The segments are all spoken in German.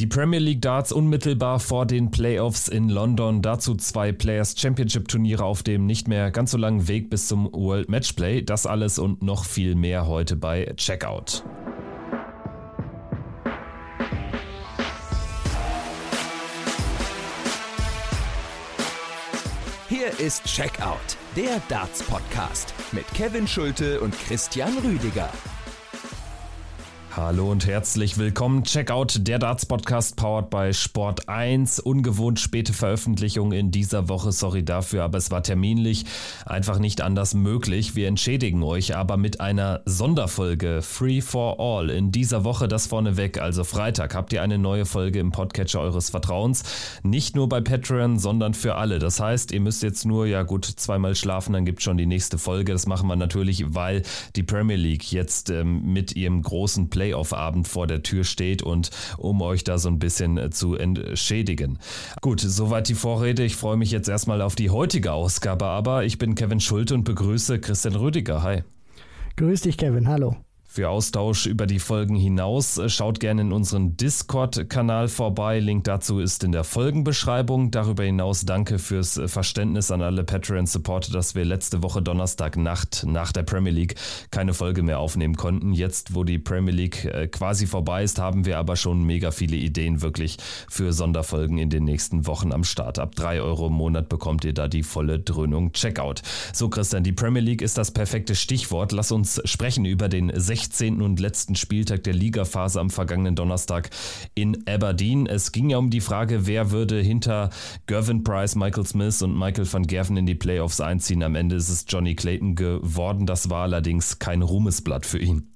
Die Premier League Darts unmittelbar vor den Playoffs in London. Dazu zwei Players Championship Turniere auf dem nicht mehr ganz so langen Weg bis zum World Matchplay. Das alles und noch viel mehr heute bei Checkout. Hier ist Checkout, der Darts Podcast mit Kevin Schulte und Christian Rüdiger. Hallo und herzlich willkommen. Checkout der Darts Podcast powered by Sport 1. Ungewohnt späte Veröffentlichung in dieser Woche. Sorry dafür, aber es war terminlich einfach nicht anders möglich. Wir entschädigen euch aber mit einer Sonderfolge Free for All. In dieser Woche das vorneweg, also Freitag, habt ihr eine neue Folge im Podcatcher eures Vertrauens. Nicht nur bei Patreon, sondern für alle. Das heißt, ihr müsst jetzt nur, ja gut, zweimal schlafen, dann gibt schon die nächste Folge. Das machen wir natürlich, weil die Premier League jetzt ähm, mit ihrem großen Play Playoff-Abend vor der Tür steht und um euch da so ein bisschen äh, zu entschädigen. Gut, soweit die Vorrede. Ich freue mich jetzt erstmal auf die heutige Ausgabe, aber ich bin Kevin Schulte und begrüße Christian Rüdiger. Hi. Grüß dich, Kevin. Hallo. Für Austausch über die Folgen hinaus äh, schaut gerne in unseren Discord-Kanal vorbei. Link dazu ist in der Folgenbeschreibung. Darüber hinaus danke fürs äh, Verständnis an alle Patreon-Supporter, dass wir letzte Woche Donnerstagnacht nach der Premier League keine Folge mehr aufnehmen konnten. Jetzt, wo die Premier League äh, quasi vorbei ist, haben wir aber schon mega viele Ideen wirklich für Sonderfolgen in den nächsten Wochen am Start. Ab 3 Euro im Monat bekommt ihr da die volle Dröhnung Checkout. So, Christian, die Premier League ist das perfekte Stichwort. Lass uns sprechen über den 16 16. und letzten Spieltag der Ligaphase am vergangenen Donnerstag in Aberdeen. Es ging ja um die Frage, wer würde hinter Gervin Price, Michael Smith und Michael van Gerven in die Playoffs einziehen. Am Ende ist es Johnny Clayton geworden. Das war allerdings kein Ruhmesblatt für ihn.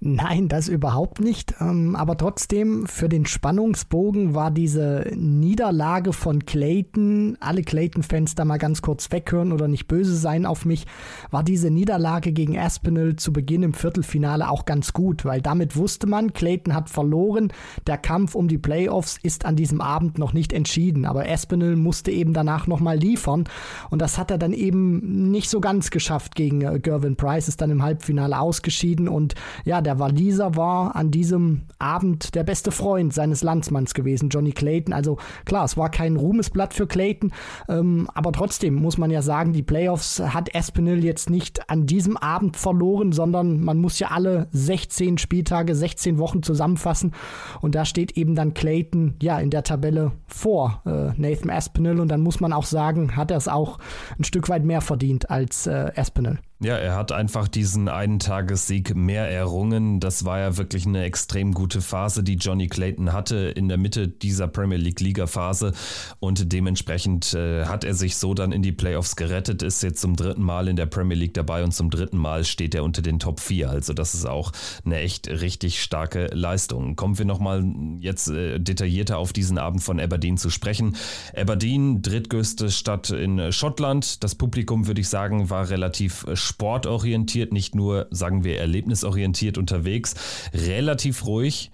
Nein, das überhaupt nicht. Ähm, aber trotzdem, für den Spannungsbogen war diese Niederlage von Clayton, alle Clayton-Fans da mal ganz kurz weghören oder nicht böse sein auf mich, war diese Niederlage gegen Aspinall zu Beginn im Viertelfinale auch ganz gut, weil damit wusste man, Clayton hat verloren, der Kampf um die Playoffs ist an diesem Abend noch nicht entschieden. Aber Aspinall musste eben danach nochmal liefern und das hat er dann eben nicht so ganz geschafft gegen äh, Gervin Price, ist dann im Halbfinale ausgeschieden und ja, der Waliser war an diesem Abend der beste Freund seines Landsmanns gewesen, Johnny Clayton. Also klar, es war kein Ruhmesblatt für Clayton, ähm, aber trotzdem muss man ja sagen, die Playoffs hat Espinel jetzt nicht an diesem Abend verloren, sondern man muss ja alle 16 Spieltage, 16 Wochen zusammenfassen und da steht eben dann Clayton ja in der Tabelle vor äh, Nathan Aspinall und dann muss man auch sagen, hat er es auch ein Stück weit mehr verdient als äh, Aspinall. Ja, er hat einfach diesen einen Tagessieg mehr errungen. Das war ja wirklich eine extrem gute Phase, die Johnny Clayton hatte in der Mitte dieser Premier League Liga Phase und dementsprechend äh, hat er sich so dann in die Playoffs gerettet, ist jetzt zum dritten Mal in der Premier League dabei und zum dritten Mal steht er unter den Top 4. Also das ist auch eine echt richtig starke Leistung. Kommen wir nochmal jetzt äh, detaillierter auf diesen Abend von Aberdeen zu sprechen. Aberdeen, drittgrößte Stadt in Schottland. Das Publikum, würde ich sagen, war relativ äh, sportorientiert, nicht nur, sagen wir, erlebnisorientiert unterwegs, relativ ruhig.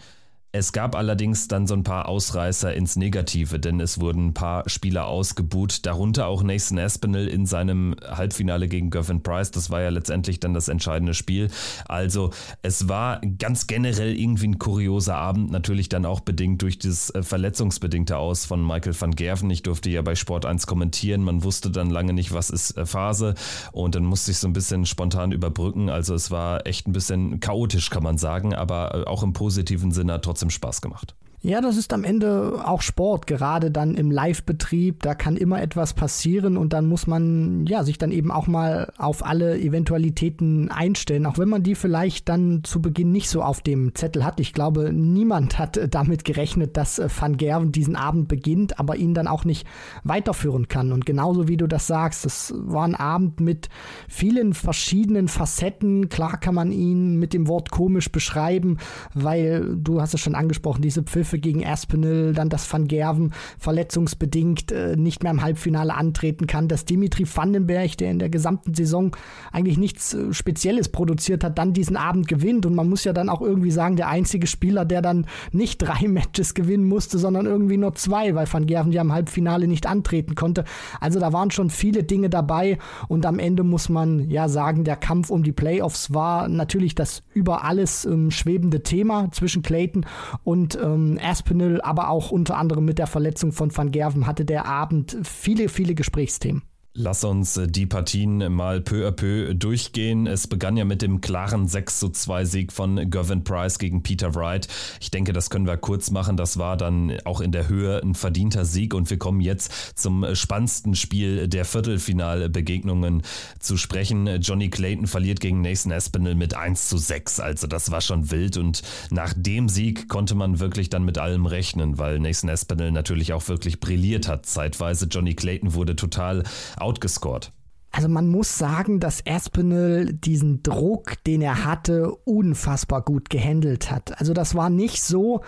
Es gab allerdings dann so ein paar Ausreißer ins Negative, denn es wurden ein paar Spieler ausgebuht, darunter auch Nathan Aspinall in seinem Halbfinale gegen Gavin Price. Das war ja letztendlich dann das entscheidende Spiel. Also es war ganz generell irgendwie ein kurioser Abend, natürlich dann auch bedingt durch das äh, verletzungsbedingte Aus von Michael van Gerven. Ich durfte ja bei Sport 1 kommentieren, man wusste dann lange nicht, was ist äh, Phase und dann musste ich so ein bisschen spontan überbrücken. Also es war echt ein bisschen chaotisch, kann man sagen, aber äh, auch im positiven Sinne trotzdem trotzdem Spaß gemacht. Ja, das ist am Ende auch Sport, gerade dann im Live-Betrieb. Da kann immer etwas passieren und dann muss man ja sich dann eben auch mal auf alle Eventualitäten einstellen, auch wenn man die vielleicht dann zu Beginn nicht so auf dem Zettel hat. Ich glaube, niemand hat damit gerechnet, dass äh, Van Gerven diesen Abend beginnt, aber ihn dann auch nicht weiterführen kann. Und genauso wie du das sagst, es war ein Abend mit vielen verschiedenen Facetten. Klar kann man ihn mit dem Wort komisch beschreiben, weil du hast es schon angesprochen, diese Pfiffe Kämpfe gegen Aspinall, dann dass Van Gerven verletzungsbedingt äh, nicht mehr im Halbfinale antreten kann, dass Dimitri Vandenberg, der in der gesamten Saison eigentlich nichts äh, Spezielles produziert hat, dann diesen Abend gewinnt. Und man muss ja dann auch irgendwie sagen, der einzige Spieler, der dann nicht drei Matches gewinnen musste, sondern irgendwie nur zwei, weil Van Gerven ja im Halbfinale nicht antreten konnte. Also da waren schon viele Dinge dabei und am Ende muss man ja sagen, der Kampf um die Playoffs war natürlich das über alles ähm, schwebende Thema zwischen Clayton und ähm, Aspinall, aber auch unter anderem mit der Verletzung von Van Gerven hatte der Abend viele, viele Gesprächsthemen. Lass uns äh, die Partien mal peu à peu durchgehen. Es begann ja mit dem klaren 6 zu 2 Sieg von Gavin Price gegen Peter Wright. Ich denke, das können wir kurz machen. Das war dann auch in der Höhe ein verdienter Sieg und wir kommen jetzt zum spannendsten Spiel der Viertelfinalbegegnungen zu sprechen. Johnny Clayton verliert gegen Nathan Espinel mit 1 zu 6. Also das war schon wild und nach dem Sieg konnte man wirklich dann mit allem rechnen, weil Nathan Espinel natürlich auch wirklich brilliert hat. Zeitweise Johnny Clayton wurde total outgescored. Also man muss sagen, dass Aspinall diesen Druck, den er hatte, unfassbar gut gehandelt hat. Also das war nicht so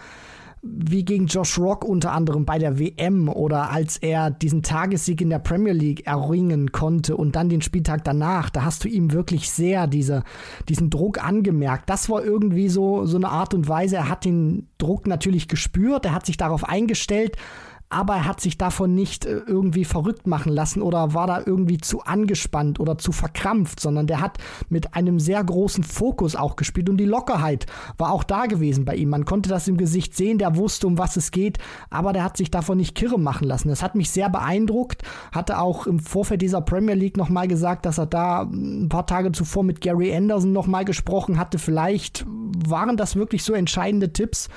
wie gegen Josh Rock unter anderem bei der WM oder als er diesen Tagessieg in der Premier League erringen konnte und dann den Spieltag danach, da hast du ihm wirklich sehr diese, diesen Druck angemerkt. Das war irgendwie so, so eine Art und Weise. Er hat den Druck natürlich gespürt, er hat sich darauf eingestellt, aber er hat sich davon nicht äh, irgendwie verrückt machen lassen oder war da irgendwie zu angespannt oder zu verkrampft, sondern der hat mit einem sehr großen Fokus auch gespielt und die Lockerheit war auch da gewesen bei ihm. Man konnte das im Gesicht sehen, der wusste, um was es geht, aber der hat sich davon nicht kirre machen lassen. Das hat mich sehr beeindruckt, hatte auch im Vorfeld dieser Premier League nochmal gesagt, dass er da ein paar Tage zuvor mit Gary Anderson nochmal gesprochen hatte. Vielleicht waren das wirklich so entscheidende Tipps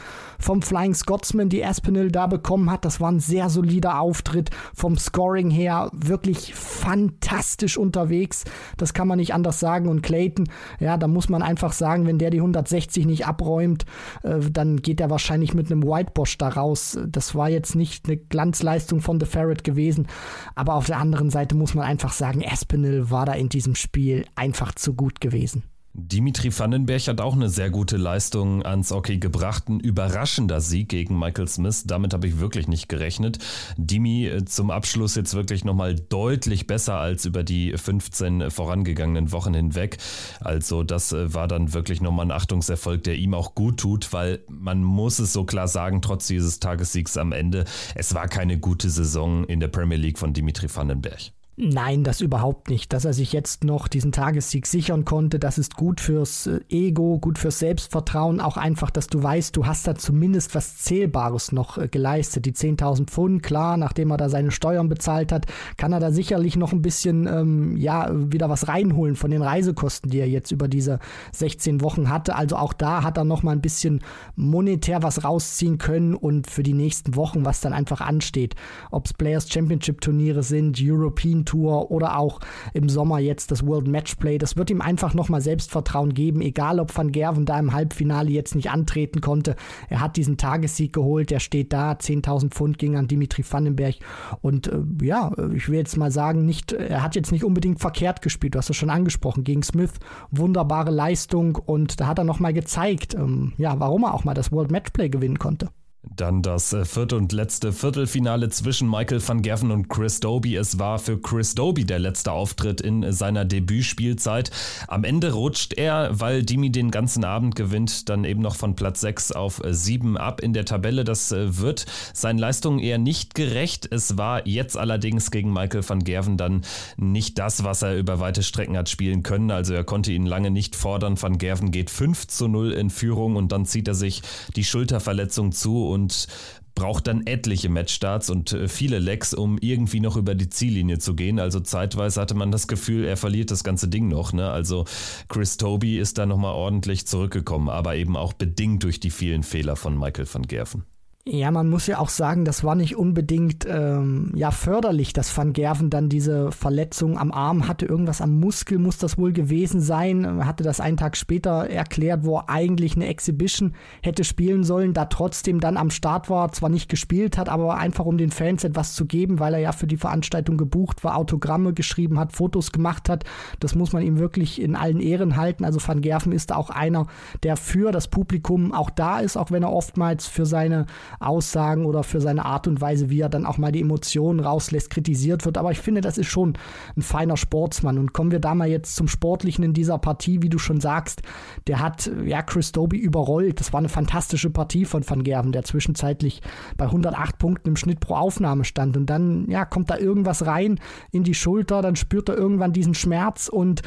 vom Flying Scotsman, die Aspinall da bekommen hat. Das war ein sehr solider Auftritt vom Scoring her, wirklich fantastisch unterwegs. Das kann man nicht anders sagen. Und Clayton, ja, da muss man einfach sagen, wenn der die 160 nicht abräumt, äh, dann geht er wahrscheinlich mit einem Whitebosh da raus. Das war jetzt nicht eine Glanzleistung von The Ferret gewesen. Aber auf der anderen Seite muss man einfach sagen, Aspinall war da in diesem Spiel einfach zu gut gewesen. Dimitri Vandenberg hat auch eine sehr gute Leistung ans Hockey gebracht. Ein überraschender Sieg gegen Michael Smith. Damit habe ich wirklich nicht gerechnet. Dimi äh, zum Abschluss jetzt wirklich nochmal deutlich besser als über die 15 vorangegangenen Wochen hinweg. Also das äh, war dann wirklich nochmal ein Achtungserfolg, der ihm auch gut tut, weil man muss es so klar sagen, trotz dieses Tagessiegs am Ende, es war keine gute Saison in der Premier League von Dimitri Vandenberg. Nein, das überhaupt nicht. Dass er sich jetzt noch diesen Tagessieg sichern konnte, das ist gut fürs äh, Ego, gut fürs Selbstvertrauen. Auch einfach, dass du weißt, du hast da zumindest was Zählbares noch äh, geleistet. Die 10.000 Pfund, klar, nachdem er da seine Steuern bezahlt hat, kann er da sicherlich noch ein bisschen, ähm, ja, wieder was reinholen von den Reisekosten, die er jetzt über diese 16 Wochen hatte. Also auch da hat er noch mal ein bisschen monetär was rausziehen können und für die nächsten Wochen, was dann einfach ansteht. Ob es Players Championship Turniere sind, European Tour oder auch im Sommer jetzt das World Matchplay. Das wird ihm einfach nochmal Selbstvertrauen geben, egal ob Van Gerven da im Halbfinale jetzt nicht antreten konnte. Er hat diesen Tagessieg geholt, er steht da, 10.000 Pfund ging an Dimitri Vandenberg und äh, ja, ich will jetzt mal sagen, nicht, er hat jetzt nicht unbedingt verkehrt gespielt, du hast es schon angesprochen, gegen Smith, wunderbare Leistung und da hat er nochmal gezeigt, ähm, ja, warum er auch mal das World Matchplay gewinnen konnte. Dann das äh, vierte und letzte Viertelfinale zwischen Michael van Gerven und Chris Doby. Es war für Chris Doby der letzte Auftritt in seiner Debütspielzeit. Am Ende rutscht er, weil Dimi den ganzen Abend gewinnt, dann eben noch von Platz 6 auf 7 ab in der Tabelle. Das äh, wird seinen Leistungen eher nicht gerecht. Es war jetzt allerdings gegen Michael van Gerven dann nicht das, was er über weite Strecken hat spielen können. Also er konnte ihn lange nicht fordern. Van Gerven geht 5 zu 0 in Führung und dann zieht er sich die Schulterverletzung zu und braucht dann etliche Matchstarts und äh, viele Lecks, um irgendwie noch über die Ziellinie zu gehen. Also zeitweise hatte man das Gefühl, er verliert das ganze Ding noch. Ne? Also Chris Toby ist da nochmal ordentlich zurückgekommen, aber eben auch bedingt durch die vielen Fehler von Michael van Gerven. Ja, man muss ja auch sagen, das war nicht unbedingt ähm, ja förderlich, dass Van Gerven dann diese Verletzung am Arm hatte. Irgendwas am Muskel muss das wohl gewesen sein. Er hatte das einen Tag später erklärt, wo er eigentlich eine Exhibition hätte spielen sollen, da trotzdem dann am Start war, zwar nicht gespielt hat, aber einfach um den Fans etwas zu geben, weil er ja für die Veranstaltung gebucht war, Autogramme geschrieben hat, Fotos gemacht hat. Das muss man ihm wirklich in allen Ehren halten. Also Van Gerven ist da auch einer, der für das Publikum auch da ist, auch wenn er oftmals für seine Aussagen oder für seine Art und Weise, wie er dann auch mal die Emotionen rauslässt, kritisiert wird. Aber ich finde, das ist schon ein feiner Sportsmann. Und kommen wir da mal jetzt zum Sportlichen in dieser Partie, wie du schon sagst. Der hat ja Chris Doby überrollt. Das war eine fantastische Partie von Van Gerven, der zwischenzeitlich bei 108 Punkten im Schnitt pro Aufnahme stand. Und dann ja, kommt da irgendwas rein in die Schulter, dann spürt er irgendwann diesen Schmerz und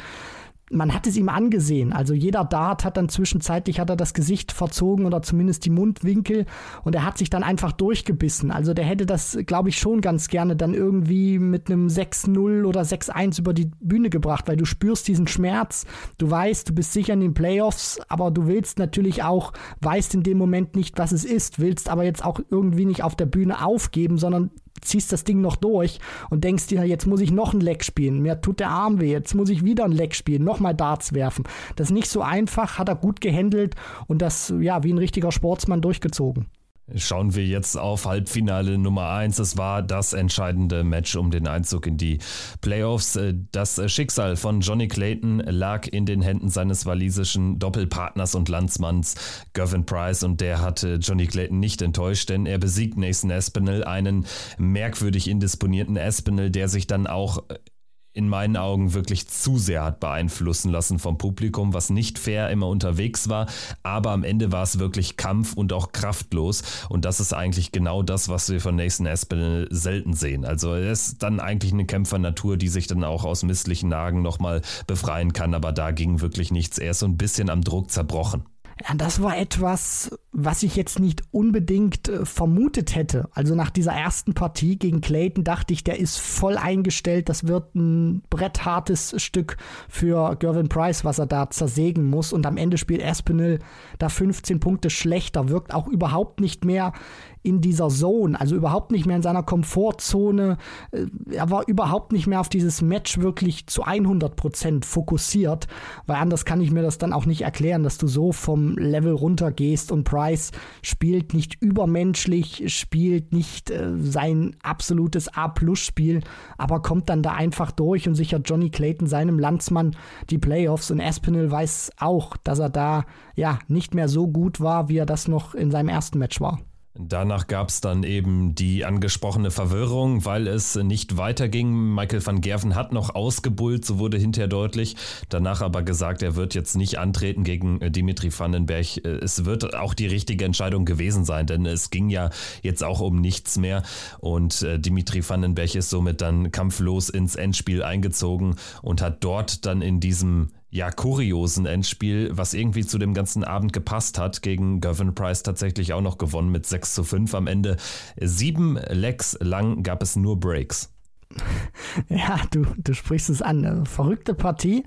man hat es ihm angesehen. Also jeder Dart hat dann zwischenzeitlich hat er das Gesicht verzogen oder zumindest die Mundwinkel und er hat sich dann einfach durchgebissen. Also der hätte das, glaube ich, schon ganz gerne dann irgendwie mit einem 6-0 oder 6-1 über die Bühne gebracht, weil du spürst diesen Schmerz. Du weißt, du bist sicher in den Playoffs, aber du willst natürlich auch, weißt in dem Moment nicht, was es ist, willst aber jetzt auch irgendwie nicht auf der Bühne aufgeben, sondern ziehst das Ding noch durch und denkst dir, jetzt muss ich noch ein Leck spielen, mir tut der Arm weh, jetzt muss ich wieder ein Leck spielen, nochmal Darts werfen. Das ist nicht so einfach, hat er gut gehandelt und das, ja, wie ein richtiger Sportsmann durchgezogen. Schauen wir jetzt auf Halbfinale Nummer 1. Es war das entscheidende Match um den Einzug in die Playoffs. Das Schicksal von Johnny Clayton lag in den Händen seines walisischen Doppelpartners und Landsmanns Gavin Price und der hatte Johnny Clayton nicht enttäuscht, denn er besiegt Nathan Espinel, einen merkwürdig indisponierten Espinel, der sich dann auch in meinen Augen wirklich zu sehr hat beeinflussen lassen vom Publikum, was nicht fair immer unterwegs war. Aber am Ende war es wirklich Kampf und auch kraftlos. Und das ist eigentlich genau das, was wir von Nathan Aspinall selten sehen. Also er ist dann eigentlich eine Kämpfernatur, die sich dann auch aus misslichen Nagen nochmal befreien kann. Aber da ging wirklich nichts. Er ist so ein bisschen am Druck zerbrochen. Das war etwas, was ich jetzt nicht unbedingt äh, vermutet hätte. Also nach dieser ersten Partie gegen Clayton dachte ich, der ist voll eingestellt. Das wird ein bretthartes Stück für Gervin Price, was er da zersägen muss. Und am Ende spielt Aspinall da 15 Punkte schlechter, wirkt auch überhaupt nicht mehr in dieser Zone, also überhaupt nicht mehr in seiner Komfortzone. Äh, er war überhaupt nicht mehr auf dieses Match wirklich zu 100% fokussiert, weil anders kann ich mir das dann auch nicht erklären, dass du so vom Level runtergehst und Price spielt nicht übermenschlich, spielt nicht äh, sein absolutes A-Plus-Spiel, aber kommt dann da einfach durch und sichert Johnny Clayton seinem Landsmann die Playoffs und Aspinall weiß auch, dass er da ja nicht mehr so gut war, wie er das noch in seinem ersten Match war. Danach gab es dann eben die angesprochene Verwirrung, weil es nicht weiterging. Michael van Gerven hat noch ausgebullt, so wurde hinterher deutlich. Danach aber gesagt, er wird jetzt nicht antreten gegen äh, Dimitri Vandenberg. Äh, es wird auch die richtige Entscheidung gewesen sein, denn es ging ja jetzt auch um nichts mehr. Und äh, Dimitri Vandenberg ist somit dann kampflos ins Endspiel eingezogen und hat dort dann in diesem ja, kuriosen Endspiel, was irgendwie zu dem ganzen Abend gepasst hat, gegen Gavin Price tatsächlich auch noch gewonnen mit 6 zu 5 am Ende. Sieben Legs lang gab es nur Breaks. Ja, du, du sprichst es an. Verrückte Partie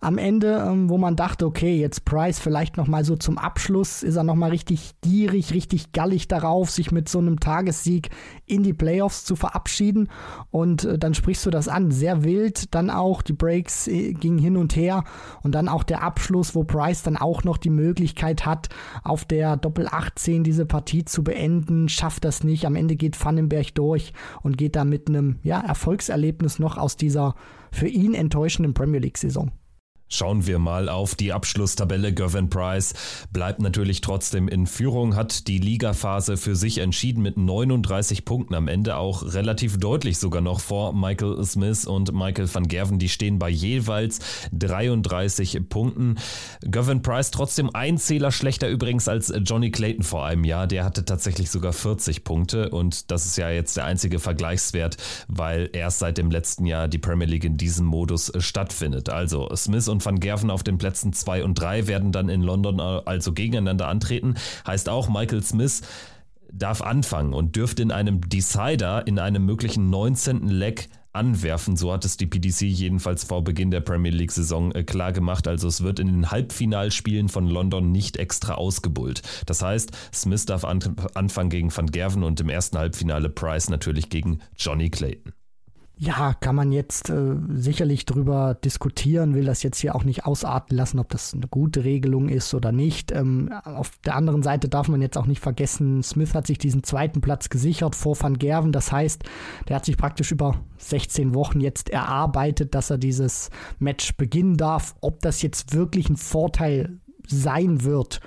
am Ende, ähm, wo man dachte, okay, jetzt Price vielleicht nochmal so zum Abschluss, ist er nochmal richtig gierig, richtig gallig darauf, sich mit so einem Tagessieg in die Playoffs zu verabschieden. Und äh, dann sprichst du das an. Sehr wild, dann auch die Breaks äh, gingen hin und her und dann auch der Abschluss, wo Price dann auch noch die Möglichkeit hat, auf der Doppel 18 diese Partie zu beenden, schafft das nicht. Am Ende geht Vandenberg durch und geht da mit einem ja, Erfolgserlebnis noch aus dieser für ihn enttäuschenden Premier League-Saison. Schauen wir mal auf die Abschlusstabelle. Gavin Price bleibt natürlich trotzdem in Führung, hat die Ligaphase für sich entschieden mit 39 Punkten am Ende, auch relativ deutlich sogar noch vor Michael Smith und Michael van Gerven. Die stehen bei jeweils 33 Punkten. Gavin Price trotzdem ein Zähler schlechter übrigens als Johnny Clayton vor einem Jahr. Der hatte tatsächlich sogar 40 Punkte und das ist ja jetzt der einzige Vergleichswert, weil erst seit dem letzten Jahr die Premier League in diesem Modus stattfindet. Also Smith und und Van Gerven auf den Plätzen 2 und 3 werden dann in London also gegeneinander antreten. Heißt auch, Michael Smith darf anfangen und dürfte in einem Decider, in einem möglichen 19. Leg anwerfen. So hat es die PDC jedenfalls vor Beginn der Premier League-Saison äh, klar gemacht. Also es wird in den Halbfinalspielen von London nicht extra ausgebullt. Das heißt, Smith darf anfangen gegen Van Gerven und im ersten Halbfinale Price natürlich gegen Johnny Clayton. Ja, kann man jetzt äh, sicherlich drüber diskutieren, will das jetzt hier auch nicht ausarten lassen, ob das eine gute Regelung ist oder nicht. Ähm, auf der anderen Seite darf man jetzt auch nicht vergessen, Smith hat sich diesen zweiten Platz gesichert vor Van Gerven. Das heißt, der hat sich praktisch über 16 Wochen jetzt erarbeitet, dass er dieses Match beginnen darf. Ob das jetzt wirklich ein Vorteil sein wird,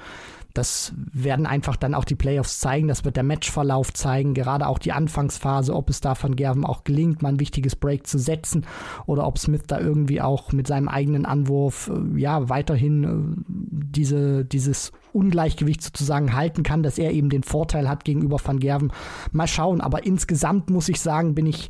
das werden einfach dann auch die Playoffs zeigen, das wird der Matchverlauf zeigen, gerade auch die Anfangsphase, ob es da von Gerven auch gelingt, mal ein wichtiges Break zu setzen oder ob Smith da irgendwie auch mit seinem eigenen Anwurf äh, ja weiterhin äh, diese, dieses Ungleichgewicht sozusagen halten kann, dass er eben den Vorteil hat gegenüber Van Gerven. Mal schauen, aber insgesamt muss ich sagen, bin ich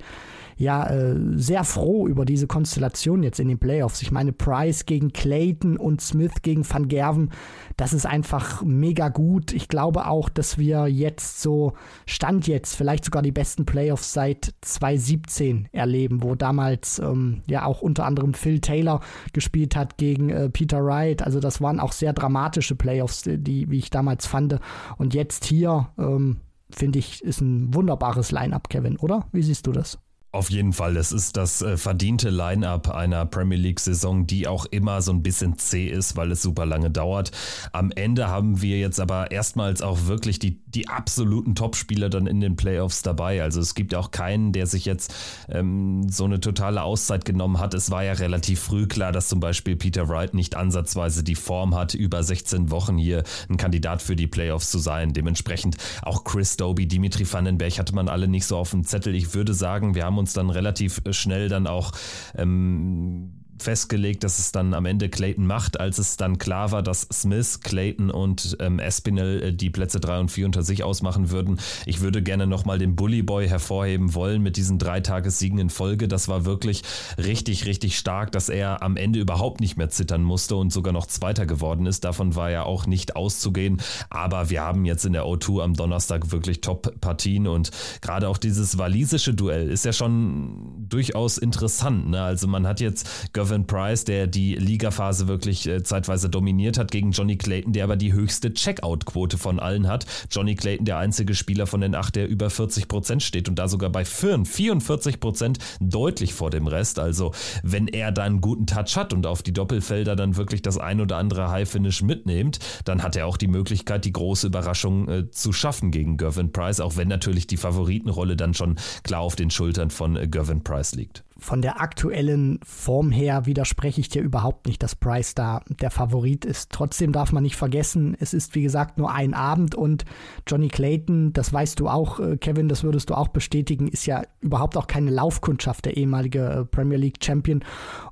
ja äh, sehr froh über diese Konstellation jetzt in den Playoffs. Ich meine, Price gegen Clayton und Smith gegen Van Gerven, das ist einfach mega gut. Ich glaube auch, dass wir jetzt so, Stand jetzt, vielleicht sogar die besten Playoffs seit 2017 erleben, wo damals ähm, ja auch unter anderem Phil Taylor gespielt hat gegen äh, Peter Wright. Also das waren auch sehr dramatische Playoffs, die, wie ich damals fand. Und jetzt hier, ähm, finde ich, ist ein wunderbares Line-up, Kevin, oder? Wie siehst du das? Auf jeden Fall, es ist das äh, verdiente Line-up einer Premier League-Saison, die auch immer so ein bisschen zäh ist, weil es super lange dauert. Am Ende haben wir jetzt aber erstmals auch wirklich die, die absoluten Topspieler dann in den Playoffs dabei. Also es gibt auch keinen, der sich jetzt ähm, so eine totale Auszeit genommen hat. Es war ja relativ früh klar, dass zum Beispiel Peter Wright nicht ansatzweise die Form hat, über 16 Wochen hier ein Kandidat für die Playoffs zu sein. Dementsprechend auch Chris Doby, Dimitri Vandenberg hatte man alle nicht so auf dem Zettel. Ich würde sagen, wir haben uns dann relativ schnell dann auch ähm, festgelegt, dass es dann am Ende Clayton macht, als es dann klar war, dass Smith, Clayton und ähm, Espinel äh, die Plätze 3 und 4 unter sich ausmachen würden. Ich würde gerne nochmal den Bully Boy hervorheben wollen mit diesen drei Tagessiegen in Folge. Das war wirklich richtig, richtig stark, dass er am Ende überhaupt nicht mehr zittern musste und sogar noch Zweiter geworden ist. Davon war ja auch nicht auszugehen. Aber wir haben jetzt in der O2 am Donnerstag wirklich Top-Partien und gerade auch dieses walisische Duell ist ja schon durchaus interessant. Ne? Also man hat jetzt Gervin Price, der die Ligaphase wirklich äh, zeitweise dominiert hat, gegen Johnny Clayton, der aber die höchste Checkout-Quote von allen hat. Johnny Clayton, der einzige Spieler von den acht, der über 40 Prozent steht und da sogar bei Firn 44 Prozent deutlich vor dem Rest. Also wenn er da einen guten Touch hat und auf die Doppelfelder dann wirklich das ein oder andere High-Finish mitnimmt, dann hat er auch die Möglichkeit, die große Überraschung äh, zu schaffen gegen Gervin Price, auch wenn natürlich die Favoritenrolle dann schon klar auf den Schultern von äh, Gervin Price liegt von der aktuellen Form her widerspreche ich dir überhaupt nicht, dass Price da der Favorit ist. Trotzdem darf man nicht vergessen, es ist wie gesagt nur ein Abend und Johnny Clayton, das weißt du auch, äh, Kevin, das würdest du auch bestätigen, ist ja überhaupt auch keine Laufkundschaft, der ehemalige äh, Premier League Champion.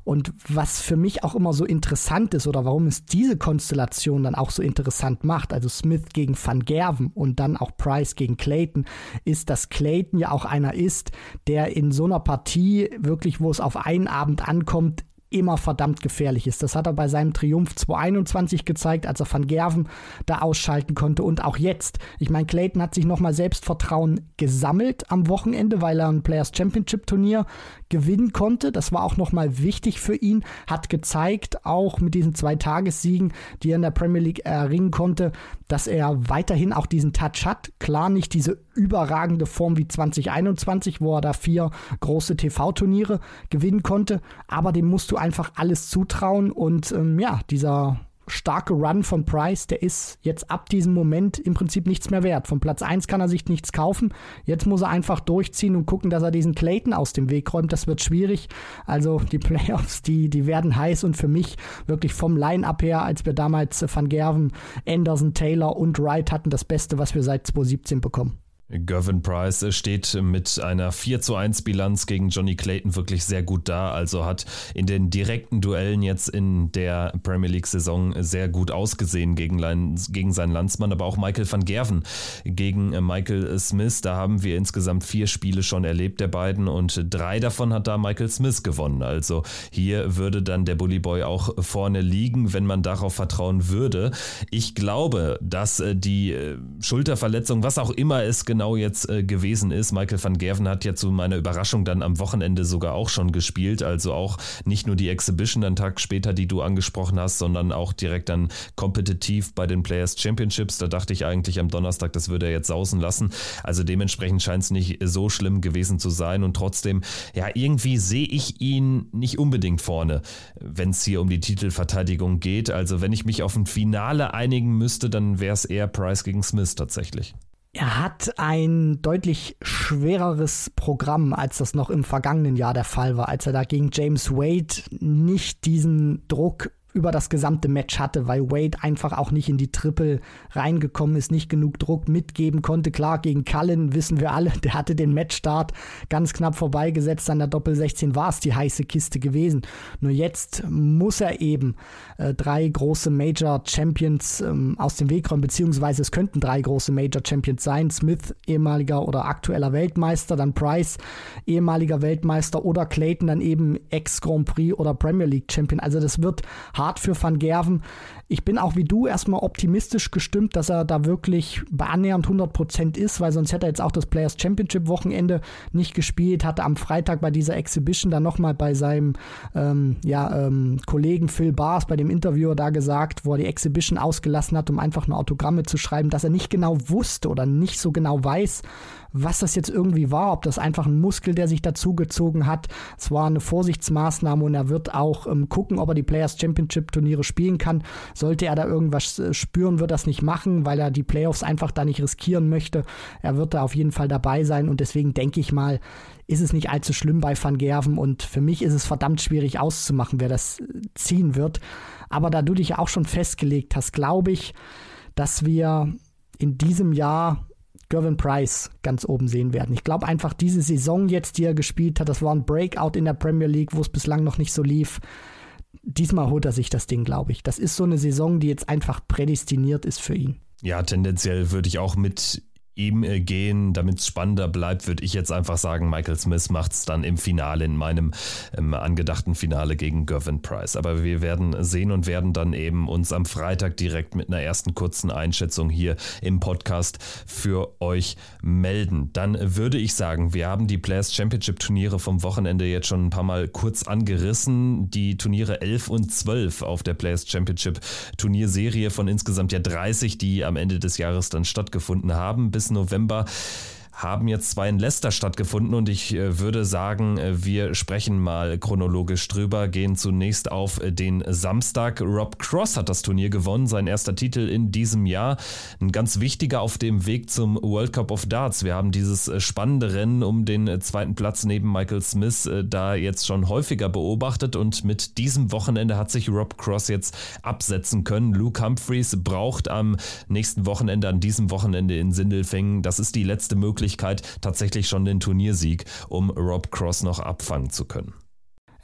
Und was für mich auch immer so interessant ist oder warum es diese Konstellation dann auch so interessant macht, also Smith gegen Van Gerven und dann auch Price gegen Clayton, ist, dass Clayton ja auch einer ist, der in so einer Partie wirklich, wo es auf einen Abend ankommt, immer verdammt gefährlich ist. Das hat er bei seinem Triumph 2021 gezeigt, als er Van Gerven da ausschalten konnte und auch jetzt. Ich meine, Clayton hat sich nochmal Selbstvertrauen gesammelt am Wochenende, weil er ein Players Championship Turnier gewinnen konnte. Das war auch nochmal wichtig für ihn, hat gezeigt, auch mit diesen zwei Tagessiegen, die er in der Premier League erringen konnte, dass er weiterhin auch diesen Touch hat. Klar nicht diese überragende Form wie 2021, wo er da vier große TV-Turniere gewinnen konnte, aber dem musst du einfach alles zutrauen und ähm, ja, dieser starke Run von Price, der ist jetzt ab diesem Moment im Prinzip nichts mehr wert. Von Platz 1 kann er sich nichts kaufen. Jetzt muss er einfach durchziehen und gucken, dass er diesen Clayton aus dem Weg räumt. Das wird schwierig. Also die Playoffs, die, die werden heiß und für mich wirklich vom Line-Up her, als wir damals Van Gerven, Anderson, Taylor und Wright hatten, das Beste, was wir seit 2017 bekommen. Gervin Price steht mit einer 4 zu 1 Bilanz gegen Johnny Clayton wirklich sehr gut da. Also hat in den direkten Duellen jetzt in der Premier League Saison sehr gut ausgesehen gegen, gegen seinen Landsmann, aber auch Michael van Gerven gegen Michael Smith. Da haben wir insgesamt vier Spiele schon erlebt, der beiden, und drei davon hat da Michael Smith gewonnen. Also hier würde dann der Bully Boy auch vorne liegen, wenn man darauf vertrauen würde. Ich glaube, dass äh, die äh, Schulterverletzung, was auch immer es genau genau jetzt äh, gewesen ist. Michael van Gerven hat ja zu meiner Überraschung dann am Wochenende sogar auch schon gespielt. Also auch nicht nur die Exhibition einen Tag später, die du angesprochen hast, sondern auch direkt dann kompetitiv bei den Players Championships. Da dachte ich eigentlich am Donnerstag, das würde er jetzt sausen lassen. Also dementsprechend scheint es nicht so schlimm gewesen zu sein. Und trotzdem, ja, irgendwie sehe ich ihn nicht unbedingt vorne, wenn es hier um die Titelverteidigung geht. Also wenn ich mich auf ein Finale einigen müsste, dann wäre es eher Price gegen Smith tatsächlich. Er hat ein deutlich schwereres Programm, als das noch im vergangenen Jahr der Fall war, als er da gegen James Wade nicht diesen Druck über das gesamte Match hatte, weil Wade einfach auch nicht in die Triple reingekommen ist, nicht genug Druck mitgeben konnte. Klar, gegen Cullen wissen wir alle, der hatte den Matchstart ganz knapp vorbeigesetzt. An der Doppel 16 war es die heiße Kiste gewesen. Nur jetzt muss er eben äh, drei große Major Champions ähm, aus dem Weg räumen, beziehungsweise es könnten drei große Major Champions sein. Smith, ehemaliger oder aktueller Weltmeister, dann Price, ehemaliger Weltmeister oder Clayton, dann eben Ex-Grand Prix oder Premier League Champion. Also das wird hart hart für Van Gerven. Ich bin auch wie du erstmal optimistisch gestimmt, dass er da wirklich bei annähernd 100 Prozent ist, weil sonst hätte er jetzt auch das Players Championship Wochenende nicht gespielt, hatte am Freitag bei dieser Exhibition dann nochmal bei seinem ähm, ja, ähm, Kollegen Phil Bars, bei dem Interviewer da gesagt, wo er die Exhibition ausgelassen hat, um einfach nur Autogramme zu schreiben, dass er nicht genau wusste oder nicht so genau weiß, was das jetzt irgendwie war, ob das einfach ein Muskel, der sich dazugezogen hat. Es war eine Vorsichtsmaßnahme und er wird auch ähm, gucken, ob er die Players Championship Turniere spielen kann. Sollte er da irgendwas äh, spüren, wird er das nicht machen, weil er die Playoffs einfach da nicht riskieren möchte. Er wird da auf jeden Fall dabei sein und deswegen denke ich mal, ist es nicht allzu schlimm bei Van Gerven und für mich ist es verdammt schwierig auszumachen, wer das äh, ziehen wird. Aber da du dich ja auch schon festgelegt hast, glaube ich, dass wir in diesem Jahr Gervin Price ganz oben sehen werden. Ich glaube einfach, diese Saison jetzt, die er gespielt hat, das war ein Breakout in der Premier League, wo es bislang noch nicht so lief. Diesmal holt er sich das Ding, glaube ich. Das ist so eine Saison, die jetzt einfach prädestiniert ist für ihn. Ja, tendenziell würde ich auch mit ihm äh, gehen, damit es spannender bleibt, würde ich jetzt einfach sagen, Michael Smith macht es dann im Finale, in meinem ähm, angedachten Finale gegen Gervin Price. Aber wir werden sehen und werden dann eben uns am Freitag direkt mit einer ersten kurzen Einschätzung hier im Podcast für euch melden. Dann würde ich sagen, wir haben die Players Championship Turniere vom Wochenende jetzt schon ein paar Mal kurz angerissen. Die Turniere 11 und 12 auf der Players Championship Turnierserie von insgesamt ja 30, die am Ende des Jahres dann stattgefunden haben. Bis November haben jetzt zwei in Leicester stattgefunden und ich äh, würde sagen, äh, wir sprechen mal chronologisch drüber, gehen zunächst auf äh, den Samstag. Rob Cross hat das Turnier gewonnen, sein erster Titel in diesem Jahr. Ein ganz wichtiger auf dem Weg zum World Cup of Darts. Wir haben dieses spannende Rennen um den zweiten Platz neben Michael Smith da jetzt schon häufiger beobachtet und mit diesem Wochenende hat sich Rob Cross jetzt absetzen können. Luke Humphreys braucht am nächsten Wochenende, an diesem Wochenende in Sindelfingen, das ist die letzte Möglichkeit, Möglichkeit, tatsächlich schon den Turniersieg, um Rob Cross noch abfangen zu können.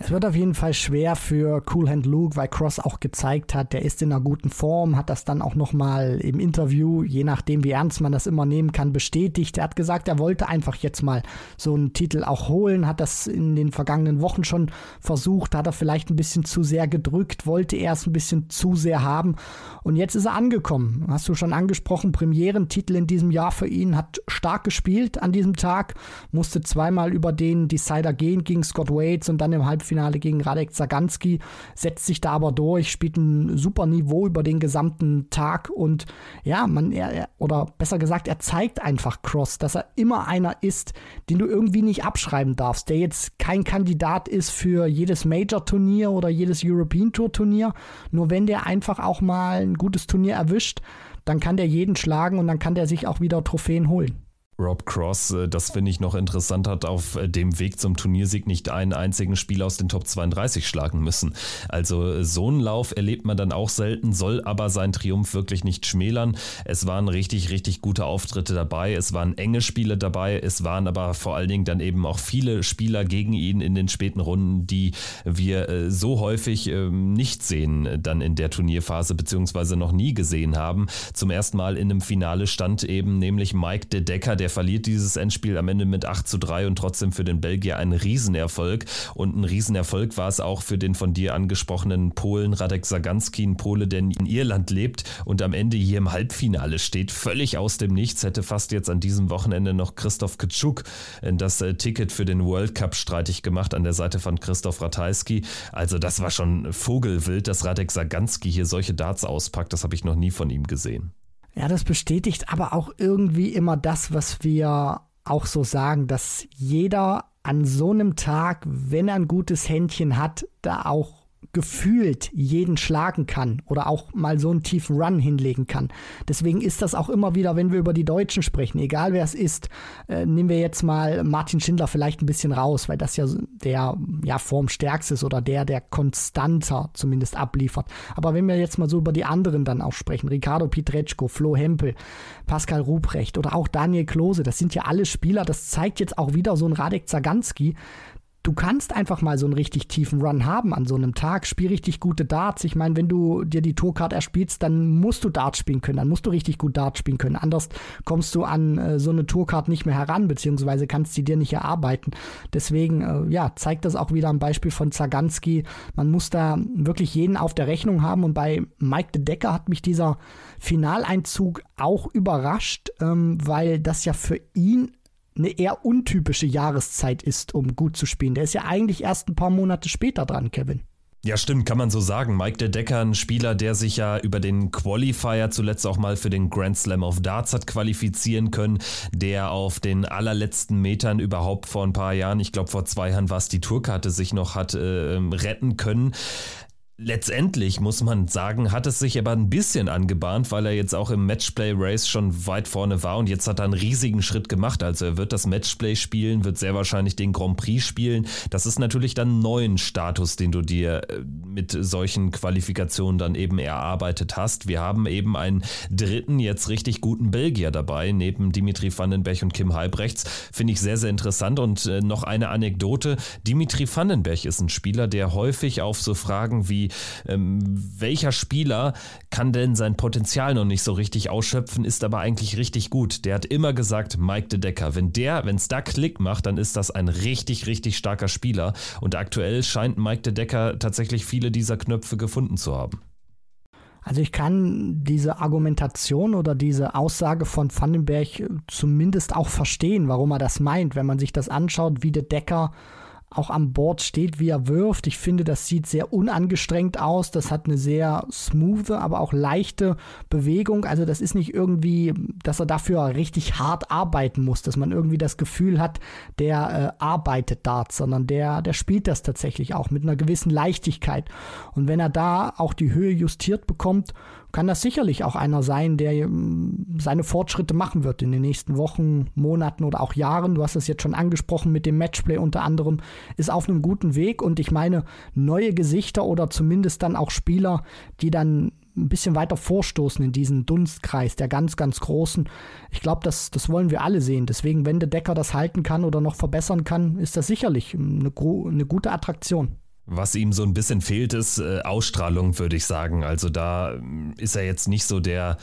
Es wird auf jeden Fall schwer für Cool Hand Luke, weil Cross auch gezeigt hat, der ist in einer guten Form, hat das dann auch nochmal im Interview, je nachdem wie ernst man das immer nehmen kann, bestätigt. Er hat gesagt, er wollte einfach jetzt mal so einen Titel auch holen, hat das in den vergangenen Wochen schon versucht, hat er vielleicht ein bisschen zu sehr gedrückt, wollte erst ein bisschen zu sehr haben und jetzt ist er angekommen. Hast du schon angesprochen, Premierentitel in diesem Jahr für ihn, hat stark gespielt an diesem Tag, musste zweimal über den Decider gehen gegen Scott Waits und dann im Halbfinale Halbfinale gegen Radek Zaganski, setzt sich da aber durch, spielt ein super Niveau über den gesamten Tag und ja, man, er, oder besser gesagt, er zeigt einfach Cross, dass er immer einer ist, den du irgendwie nicht abschreiben darfst, der jetzt kein Kandidat ist für jedes Major-Turnier oder jedes European Tour-Turnier, nur wenn der einfach auch mal ein gutes Turnier erwischt, dann kann der jeden schlagen und dann kann der sich auch wieder Trophäen holen. Rob Cross, äh, das finde ich noch interessant, hat auf äh, dem Weg zum Turniersieg nicht einen einzigen Spieler aus den Top 32 schlagen müssen. Also äh, so einen Lauf erlebt man dann auch selten, soll aber seinen Triumph wirklich nicht schmälern. Es waren richtig, richtig gute Auftritte dabei, es waren enge Spiele dabei, es waren aber vor allen Dingen dann eben auch viele Spieler gegen ihn in den späten Runden, die wir so häufig ähm, nicht sehen dann in der Turnierphase, beziehungsweise noch nie gesehen haben. Zum ersten Mal in einem Finale stand eben nämlich Mike De Decker, der verliert dieses Endspiel am Ende mit 8 zu 3 und trotzdem für den Belgier ein Riesenerfolg. Und ein Riesenerfolg war es auch für den von dir angesprochenen Polen Radek Saganski, ein Pole, der in Irland lebt und am Ende hier im Halbfinale steht. Völlig aus dem Nichts hätte fast jetzt an diesem Wochenende noch Christoph Kitschuk äh, das äh, Ticket für den World Cup streitig gemacht an der Seite von Christoph Ratajski. Also das war schon Vogelwild, dass Radek Saganski hier solche Darts auspackt. Das habe ich noch nie von ihm gesehen. Ja, das bestätigt aber auch irgendwie immer das, was wir auch so sagen, dass jeder an so einem Tag, wenn er ein gutes Händchen hat, da auch gefühlt jeden schlagen kann oder auch mal so einen tiefen Run hinlegen kann. Deswegen ist das auch immer wieder, wenn wir über die Deutschen sprechen, egal wer es ist, äh, nehmen wir jetzt mal Martin Schindler vielleicht ein bisschen raus, weil das ja der ja formstärkste ist oder der, der konstanter zumindest abliefert. Aber wenn wir jetzt mal so über die anderen dann auch sprechen, Ricardo Pietreczko, Flo Hempel, Pascal Ruprecht oder auch Daniel Klose, das sind ja alle Spieler, das zeigt jetzt auch wieder so ein Radek Zaganski, du kannst einfach mal so einen richtig tiefen Run haben an so einem Tag. Spiel richtig gute Darts. Ich meine, wenn du dir die Tourcard erspielst, dann musst du Darts spielen können. Dann musst du richtig gut Darts spielen können. Anders kommst du an äh, so eine Tourcard nicht mehr heran, beziehungsweise kannst sie dir nicht erarbeiten. Deswegen, äh, ja, zeigt das auch wieder am Beispiel von Zaganski. Man muss da wirklich jeden auf der Rechnung haben. Und bei Mike de Decker hat mich dieser Finaleinzug auch überrascht, ähm, weil das ja für ihn eine eher untypische Jahreszeit ist, um gut zu spielen. Der ist ja eigentlich erst ein paar Monate später dran, Kevin. Ja, stimmt, kann man so sagen. Mike de Decker, ein Spieler, der sich ja über den Qualifier zuletzt auch mal für den Grand Slam of Darts hat qualifizieren können, der auf den allerletzten Metern überhaupt vor ein paar Jahren, ich glaube vor zwei Jahren war es die Tourkarte, sich noch hat äh, retten können. Letztendlich muss man sagen, hat es sich aber ein bisschen angebahnt, weil er jetzt auch im Matchplay-Race schon weit vorne war und jetzt hat er einen riesigen Schritt gemacht. Also er wird das Matchplay spielen, wird sehr wahrscheinlich den Grand Prix spielen. Das ist natürlich dann einen neuen Status, den du dir äh, mit solchen Qualifikationen dann eben erarbeitet hast. Wir haben eben einen dritten, jetzt richtig guten Belgier dabei, neben Dimitri Vandenberg und Kim Halbrechts. Finde ich sehr, sehr interessant. Und äh, noch eine Anekdote. Dimitri Vandenberg ist ein Spieler, der häufig auf so Fragen wie ähm, welcher Spieler kann denn sein Potenzial noch nicht so richtig ausschöpfen, ist aber eigentlich richtig gut. Der hat immer gesagt, Mike de Decker, wenn der, wenn es da Klick macht, dann ist das ein richtig, richtig starker Spieler. Und aktuell scheint Mike de Decker tatsächlich viele dieser Knöpfe gefunden zu haben. Also ich kann diese Argumentation oder diese Aussage von Vandenberg zumindest auch verstehen, warum er das meint, wenn man sich das anschaut, wie der Decker auch am Board steht, wie er wirft. Ich finde, das sieht sehr unangestrengt aus. Das hat eine sehr smooth, aber auch leichte Bewegung. Also das ist nicht irgendwie, dass er dafür richtig hart arbeiten muss, dass man irgendwie das Gefühl hat, der äh, arbeitet Darts, sondern der, der spielt das tatsächlich auch mit einer gewissen Leichtigkeit. Und wenn er da auch die Höhe justiert bekommt, kann das sicherlich auch einer sein, der ähm, seine Fortschritte machen wird in den nächsten Wochen, Monaten oder auch Jahren. Du hast es jetzt schon angesprochen mit dem Matchplay unter anderem, ist auf einem guten Weg und ich meine, neue Gesichter oder zumindest dann auch Spieler, die dann ein bisschen weiter vorstoßen in diesen Dunstkreis der ganz, ganz Großen. Ich glaube, das, das wollen wir alle sehen. Deswegen, wenn der Decker das halten kann oder noch verbessern kann, ist das sicherlich eine, eine gute Attraktion. Was ihm so ein bisschen fehlt, ist äh, Ausstrahlung, würde ich sagen. Also da ähm, ist er jetzt nicht so der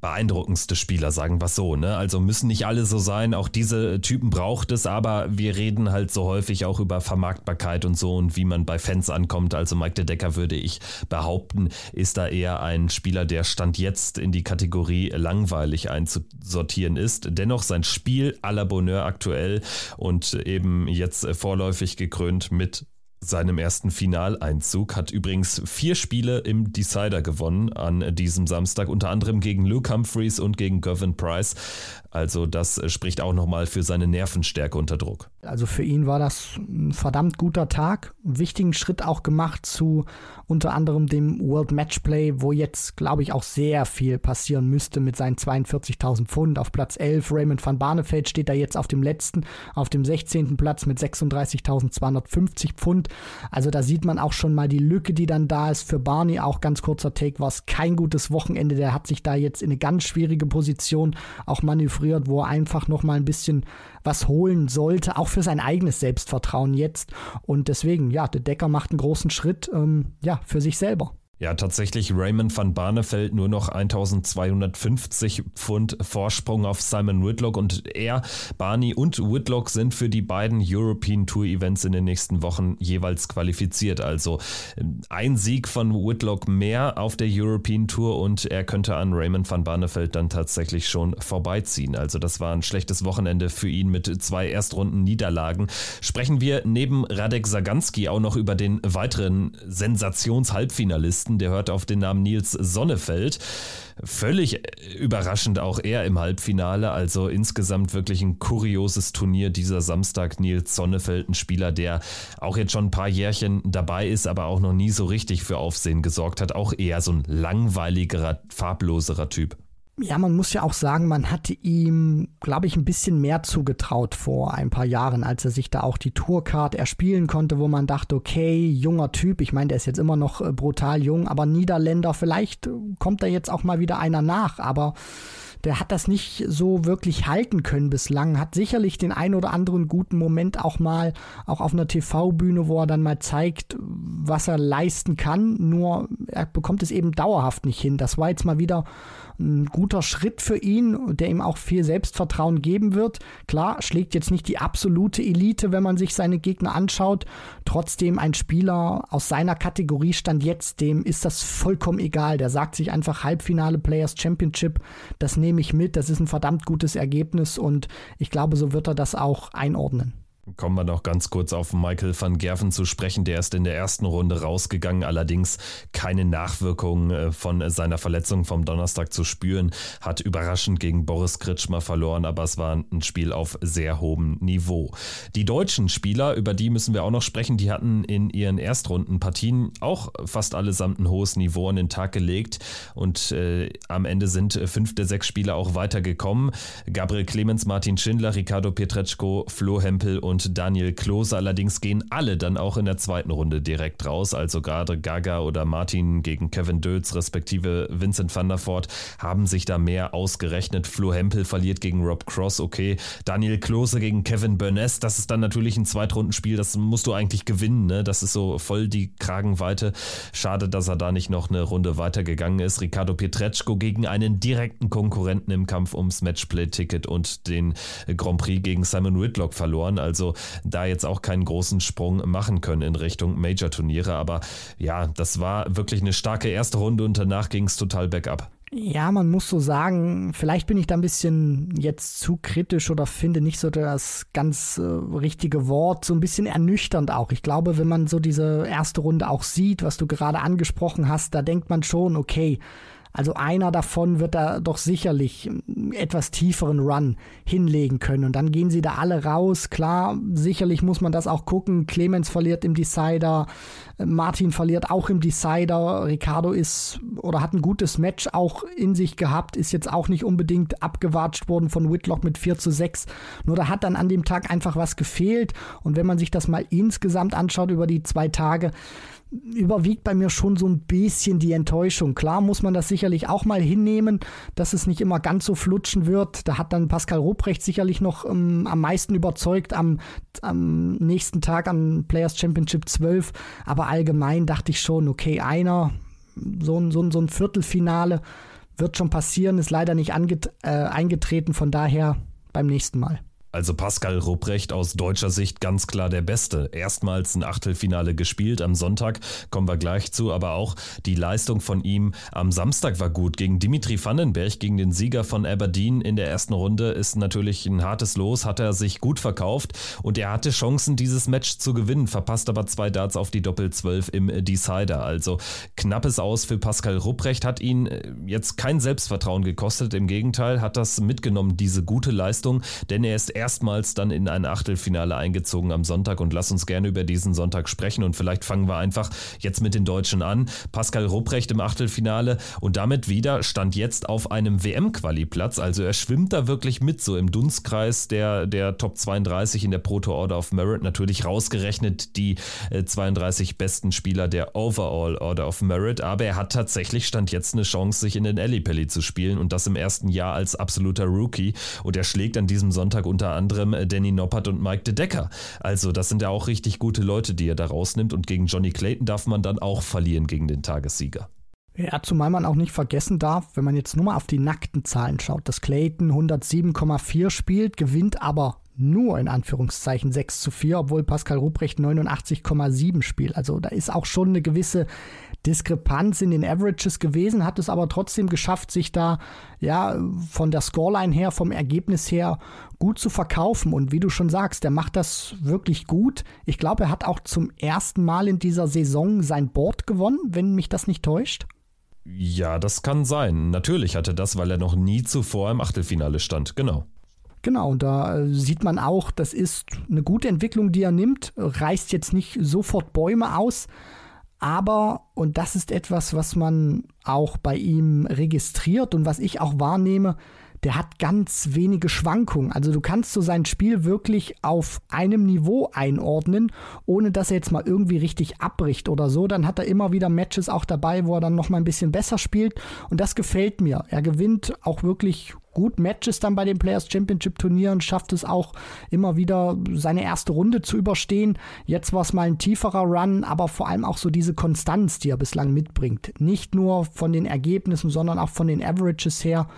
beeindruckendste Spieler, sagen wir so. Ne? Also müssen nicht alle so sein, auch diese Typen braucht es, aber wir reden halt so häufig auch über Vermarktbarkeit und so und wie man bei Fans ankommt. Also Mike de Decker würde ich behaupten, ist da eher ein Spieler, der Stand jetzt in die Kategorie langweilig einzusortieren ist. Dennoch sein Spiel à la Bonheur aktuell und eben jetzt vorläufig gekrönt mit seinem ersten Finaleinzug, hat übrigens vier Spiele im Decider gewonnen an diesem Samstag, unter anderem gegen Luke Humphreys und gegen Gavin Price. Also das spricht auch nochmal für seine Nervenstärke unter Druck. Also für ihn war das ein verdammt guter Tag, einen wichtigen Schritt auch gemacht zu unter anderem dem World Matchplay, wo jetzt, glaube ich, auch sehr viel passieren müsste mit seinen 42.000 Pfund. Auf Platz 11 Raymond van Barneveld steht da jetzt auf dem letzten, auf dem 16. Platz mit 36.250 Pfund. Also da sieht man auch schon mal die Lücke, die dann da ist. Für Barney auch ganz kurzer Take war es kein gutes Wochenende. Der hat sich da jetzt in eine ganz schwierige Position auch manövriert, wo er einfach noch mal ein bisschen was holen sollte, auch für sein eigenes Selbstvertrauen jetzt. Und deswegen, ja, der Decker macht einen großen Schritt, ähm, ja, für sich selber. Ja, tatsächlich Raymond van Barneveld nur noch 1250 Pfund Vorsprung auf Simon Whitlock und er, Barney und Whitlock sind für die beiden European Tour Events in den nächsten Wochen jeweils qualifiziert. Also ähm, ein Sieg von Whitlock mehr auf der European Tour und er könnte an Raymond van Barneveld dann tatsächlich schon vorbeiziehen. Also das war ein schlechtes Wochenende für ihn mit zwei Erstrunden Niederlagen. Sprechen wir neben Radek Saganski auch noch über den weiteren Sensations-Halbfinalisten Westen, der hört auf den Namen Nils Sonnefeld. Völlig überraschend auch er im Halbfinale, also insgesamt wirklich ein kurioses Turnier dieser Samstag. Nils Sonnefeld, ein Spieler, der auch jetzt schon ein paar Jährchen dabei ist, aber auch noch nie so richtig für Aufsehen gesorgt hat. Auch eher so ein langweiligerer, farbloserer Typ. Ja, man muss ja auch sagen, man hatte ihm, glaube ich, ein bisschen mehr zugetraut vor ein paar Jahren, als er sich da auch die Tourcard erspielen konnte, wo man dachte, okay, junger Typ, ich meine, der ist jetzt immer noch äh, brutal jung, aber Niederländer, vielleicht kommt da jetzt auch mal wieder einer nach, aber der hat das nicht so wirklich halten können bislang, hat sicherlich den ein oder anderen guten Moment auch mal, auch auf einer TV-Bühne, wo er dann mal zeigt, was er leisten kann, nur er bekommt es eben dauerhaft nicht hin. Das war jetzt mal wieder ein guter Schritt für ihn, der ihm auch viel Selbstvertrauen geben wird. Klar, schlägt jetzt nicht die absolute Elite, wenn man sich seine Gegner anschaut. Trotzdem ein Spieler aus seiner Kategorie stand jetzt, dem ist das vollkommen egal. Der sagt sich einfach Halbfinale Players Championship, das nehme ich mit, das ist ein verdammt gutes Ergebnis und ich glaube, so wird er das auch einordnen. Kommen wir noch ganz kurz auf Michael van Gerven zu sprechen. Der ist in der ersten Runde rausgegangen, allerdings keine Nachwirkungen äh, von seiner Verletzung vom Donnerstag zu spüren. Hat überraschend gegen Boris Kritschmer verloren, aber es war ein Spiel auf sehr hohem Niveau. Die deutschen Spieler, über die müssen wir auch noch sprechen, die hatten in ihren Erstrundenpartien auch fast allesamt ein hohes Niveau an den Tag gelegt und äh, am Ende sind fünf der sechs Spieler auch weitergekommen. Gabriel Clemens, Martin Schindler, Ricardo Pietreczko, Flo Hempel und und Daniel Klose. Allerdings gehen alle dann auch in der zweiten Runde direkt raus. Also gerade Gaga oder Martin gegen Kevin Dötz, respektive Vincent van der Voort, haben sich da mehr ausgerechnet. Flo Hempel verliert gegen Rob Cross, okay. Daniel Klose gegen Kevin Burness, das ist dann natürlich ein Zweitrundenspiel, das musst du eigentlich gewinnen. Ne? Das ist so voll die Kragenweite. Schade, dass er da nicht noch eine Runde weitergegangen ist. Ricardo Pietreczko gegen einen direkten Konkurrenten im Kampf ums Matchplay-Ticket und den Grand Prix gegen Simon Whitlock verloren. Also also da jetzt auch keinen großen Sprung machen können in Richtung Major-Turniere. Aber ja, das war wirklich eine starke erste Runde und danach ging es total bergab. Ja, man muss so sagen, vielleicht bin ich da ein bisschen jetzt zu kritisch oder finde nicht so das ganz äh, richtige Wort, so ein bisschen ernüchternd auch. Ich glaube, wenn man so diese erste Runde auch sieht, was du gerade angesprochen hast, da denkt man schon, okay, also einer davon wird da doch sicherlich etwas tieferen Run hinlegen können. Und dann gehen sie da alle raus. Klar, sicherlich muss man das auch gucken. Clemens verliert im Decider, Martin verliert auch im Decider. Ricardo ist oder hat ein gutes Match auch in sich gehabt, ist jetzt auch nicht unbedingt abgewatscht worden von Whitlock mit 4 zu 6. Nur da hat dann an dem Tag einfach was gefehlt. Und wenn man sich das mal insgesamt anschaut über die zwei Tage, überwiegt bei mir schon so ein bisschen die Enttäuschung. Klar muss man das sicherlich auch mal hinnehmen, dass es nicht immer ganz so flutschen wird. Da hat dann Pascal Ruprecht sicherlich noch ähm, am meisten überzeugt am, am nächsten Tag am Players Championship 12. Aber allgemein dachte ich schon, okay, einer, so ein, so ein, so ein Viertelfinale wird schon passieren, ist leider nicht äh, eingetreten. Von daher beim nächsten Mal. Also Pascal Rupprecht aus deutscher Sicht ganz klar der Beste. Erstmals ein Achtelfinale gespielt am Sonntag, kommen wir gleich zu, aber auch die Leistung von ihm am Samstag war gut. Gegen Dimitri Vandenberg, gegen den Sieger von Aberdeen in der ersten Runde, ist natürlich ein hartes Los, hat er sich gut verkauft und er hatte Chancen, dieses Match zu gewinnen, verpasst aber zwei Darts auf die Doppel-12 im Decider. Also knappes Aus für Pascal Rupprecht, hat ihn äh, jetzt kein Selbstvertrauen gekostet, im Gegenteil, hat das mitgenommen, diese gute Leistung, denn er ist erstmals dann in ein Achtelfinale eingezogen am Sonntag. Und lass uns gerne über diesen Sonntag sprechen. Und vielleicht fangen wir einfach jetzt mit den Deutschen an. Pascal Rupprecht im Achtelfinale und damit wieder stand jetzt auf einem WM-Quali-Platz, also er schwimmt da wirklich mit, so im Dunstkreis der, der Top 32 in der Proto Order of Merit, natürlich rausgerechnet die 32 äh, besten Spieler der Overall Order of Merit, aber er hat tatsächlich stand jetzt eine Chance, sich in den Ellipelli zu spielen. Und das im ersten Jahr als absoluter Rookie. Und er schlägt an diesem Sonntag unter anderem äh, Danny Noppert und Mike de Decker. Also das sind ja auch richtig gute Leute, die er da rausnimmt und gegen Johnny Clayton darf man dann auch verlieren gegen den Tagessieger. Ja, zumal man auch nicht vergessen darf, wenn man jetzt nur mal auf die nackten Zahlen schaut, dass Clayton 107,4 spielt, gewinnt aber nur in Anführungszeichen 6 zu 4, obwohl Pascal Ruprecht 89,7 spielt. Also da ist auch schon eine gewisse Diskrepanz in den Averages gewesen, hat es aber trotzdem geschafft, sich da ja von der Scoreline her, vom Ergebnis her gut zu verkaufen. Und wie du schon sagst, der macht das wirklich gut. Ich glaube, er hat auch zum ersten Mal in dieser Saison sein Board gewonnen, wenn mich das nicht täuscht. Ja, das kann sein. Natürlich hatte das, weil er noch nie zuvor im Achtelfinale stand. Genau. Genau, und da äh, sieht man auch, das ist eine gute Entwicklung, die er nimmt, reißt jetzt nicht sofort Bäume aus, aber, und das ist etwas, was man auch bei ihm registriert und was ich auch wahrnehme, der hat ganz wenige Schwankungen. Also du kannst so sein Spiel wirklich auf einem Niveau einordnen, ohne dass er jetzt mal irgendwie richtig abbricht oder so. Dann hat er immer wieder Matches auch dabei, wo er dann noch mal ein bisschen besser spielt und das gefällt mir. Er gewinnt auch wirklich gut Matches dann bei den Players Championship Turnieren, schafft es auch immer wieder seine erste Runde zu überstehen. Jetzt war es mal ein tieferer Run, aber vor allem auch so diese Konstanz, die er bislang mitbringt. Nicht nur von den Ergebnissen, sondern auch von den Averages her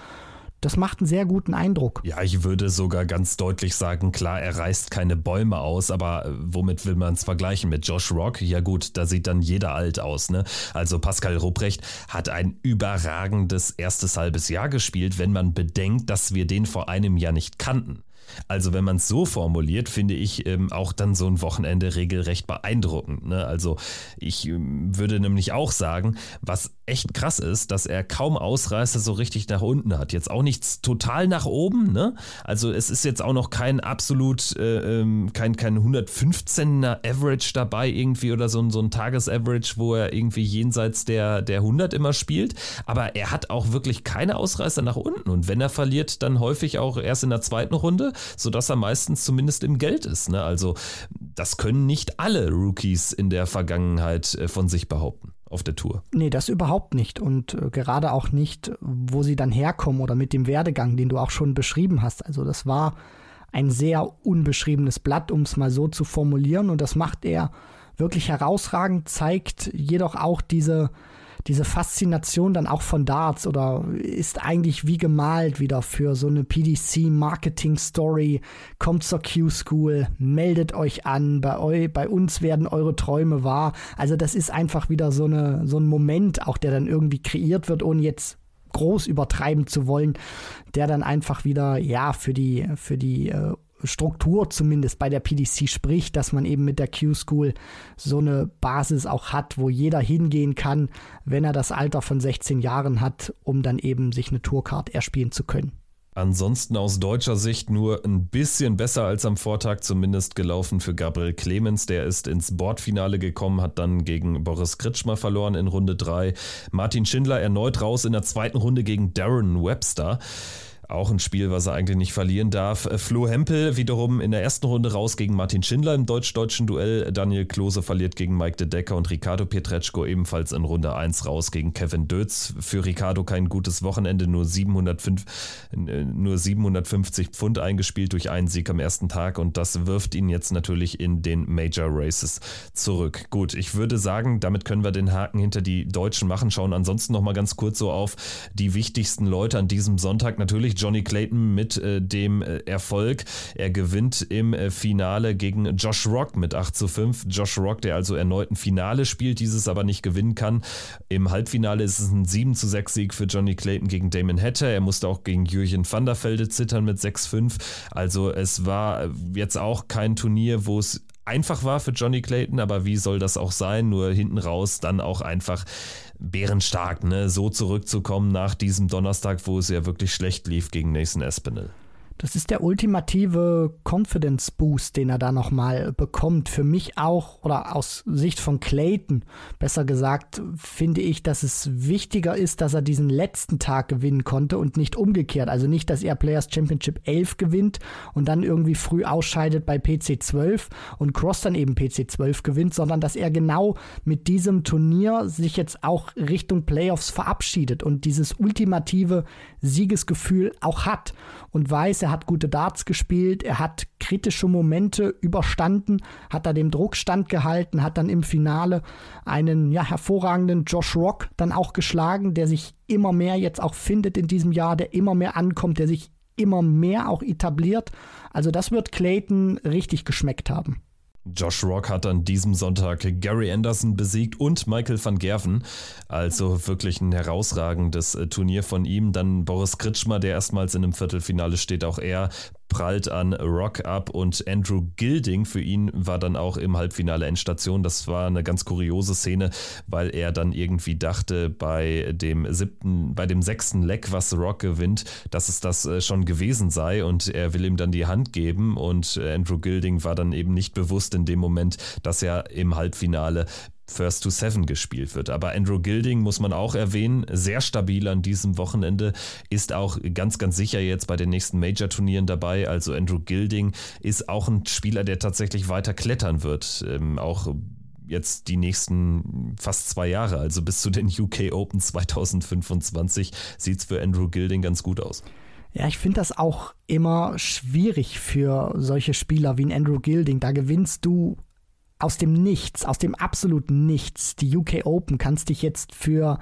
das macht einen sehr guten Eindruck. Ja, ich würde sogar ganz deutlich sagen, klar, er reißt keine Bäume aus, aber äh, womit will man es vergleichen? Mit Josh Rock? Ja gut, da sieht dann jeder alt aus, ne? Also Pascal Rupprecht hat ein überragendes erstes halbes Jahr gespielt, wenn man bedenkt, dass wir den vor einem Jahr nicht kannten. Also wenn man es so formuliert, finde ich ähm, auch dann so ein Wochenende regelrecht beeindruckend. Ne? Also ich ähm, würde nämlich auch sagen, was echt krass ist, dass er kaum Ausreißer so richtig nach unten hat. Jetzt auch nichts total nach oben. Ne? Also es ist jetzt auch noch kein absolut, äh, ähm, kein, kein 115er Average dabei irgendwie oder so, so ein Tagesaverage, wo er irgendwie jenseits der, der 100 immer spielt. Aber er hat auch wirklich keine Ausreißer nach unten. Und wenn er verliert, dann häufig auch erst in der zweiten Runde sodass er meistens zumindest im Geld ist. Ne? Also das können nicht alle Rookies in der Vergangenheit äh, von sich behaupten auf der Tour. Nee, das überhaupt nicht. Und äh, gerade auch nicht, wo sie dann herkommen oder mit dem Werdegang, den du auch schon beschrieben hast. Also das war ein sehr unbeschriebenes Blatt, um es mal so zu formulieren. Und das macht er wirklich herausragend, zeigt jedoch auch diese diese Faszination dann auch von Darts oder ist eigentlich wie gemalt wieder für so eine PDC-Marketing-Story. Kommt zur Q-School, meldet euch an, bei, eu, bei uns werden eure Träume wahr. Also das ist einfach wieder so, eine, so ein Moment, auch der dann irgendwie kreiert wird, ohne jetzt groß übertreiben zu wollen, der dann einfach wieder, ja, für die, für die äh, Struktur zumindest bei der PDC spricht, dass man eben mit der Q-School so eine Basis auch hat, wo jeder hingehen kann, wenn er das Alter von 16 Jahren hat, um dann eben sich eine Tourcard erspielen zu können. Ansonsten aus deutscher Sicht nur ein bisschen besser als am Vortag zumindest gelaufen für Gabriel Clemens. Der ist ins Bordfinale gekommen, hat dann gegen Boris Kritschmer verloren in Runde 3. Martin Schindler erneut raus in der zweiten Runde gegen Darren Webster. Auch ein Spiel, was er eigentlich nicht verlieren darf. Äh, Flo Hempel wiederum in der ersten Runde raus gegen Martin Schindler im deutsch-deutschen Duell. Daniel Klose verliert gegen Mike de Decker und Ricardo Pietreczko ebenfalls in Runde 1 raus gegen Kevin Dötz. Für Ricardo kein gutes Wochenende, nur, 705, äh, nur 750 Pfund eingespielt durch einen Sieg am ersten Tag und das wirft ihn jetzt natürlich in den Major Races zurück. Gut, ich würde sagen, damit können wir den Haken hinter die Deutschen machen. Schauen ansonsten nochmal ganz kurz so auf die wichtigsten Leute an diesem Sonntag. Natürlich Johnny Clayton mit äh, dem äh, Erfolg. Er gewinnt im äh, Finale gegen Josh Rock mit 8 zu 5. Josh Rock, der also erneut ein Finale spielt, dieses aber nicht gewinnen kann. Im Halbfinale ist es ein 7 zu 6 Sieg für Johnny Clayton gegen Damon Hatter. Er musste auch gegen Jürgen van der Velde zittern mit 6-5. Also es war jetzt auch kein Turnier, wo es einfach war für Johnny Clayton, aber wie soll das auch sein? Nur hinten raus dann auch einfach bärenstark, ne? so zurückzukommen nach diesem Donnerstag, wo es ja wirklich schlecht lief gegen Nathan Espinel. Das ist der ultimative Confidence Boost, den er da nochmal bekommt. Für mich auch, oder aus Sicht von Clayton, besser gesagt, finde ich, dass es wichtiger ist, dass er diesen letzten Tag gewinnen konnte und nicht umgekehrt. Also nicht, dass er Players Championship 11 gewinnt und dann irgendwie früh ausscheidet bei PC 12 und Cross dann eben PC 12 gewinnt, sondern dass er genau mit diesem Turnier sich jetzt auch Richtung Playoffs verabschiedet und dieses ultimative Siegesgefühl auch hat und weiß, er hat gute Darts gespielt, er hat kritische Momente überstanden, hat da dem Druck standgehalten, hat dann im Finale einen ja, hervorragenden Josh Rock dann auch geschlagen, der sich immer mehr jetzt auch findet in diesem Jahr, der immer mehr ankommt, der sich immer mehr auch etabliert. Also das wird Clayton richtig geschmeckt haben. Josh Rock hat an diesem Sonntag Gary Anderson besiegt und Michael van Gerven. Also wirklich ein herausragendes äh, Turnier von ihm. Dann Boris Kritschmer, der erstmals in einem Viertelfinale steht, auch er prallt an Rock ab und Andrew Gilding für ihn war dann auch im Halbfinale Endstation. Das war eine ganz kuriose Szene, weil er dann irgendwie dachte bei dem siebten, bei dem sechsten Leck, was Rock gewinnt, dass es das äh, schon gewesen sei und er will ihm dann die Hand geben und Andrew Gilding war dann eben nicht bewusst in dem Moment, dass er im Halbfinale First to Seven gespielt wird. Aber Andrew Gilding muss man auch erwähnen, sehr stabil an diesem Wochenende, ist auch ganz, ganz sicher jetzt bei den nächsten Major-Turnieren dabei. Also Andrew Gilding ist auch ein Spieler, der tatsächlich weiter klettern wird. Ähm, auch jetzt die nächsten fast zwei Jahre, also bis zu den UK Open 2025, sieht es für Andrew Gilding ganz gut aus. Ja, ich finde das auch immer schwierig für solche Spieler wie ein Andrew Gilding. Da gewinnst du aus dem Nichts, aus dem absoluten Nichts, die UK Open, kannst dich jetzt für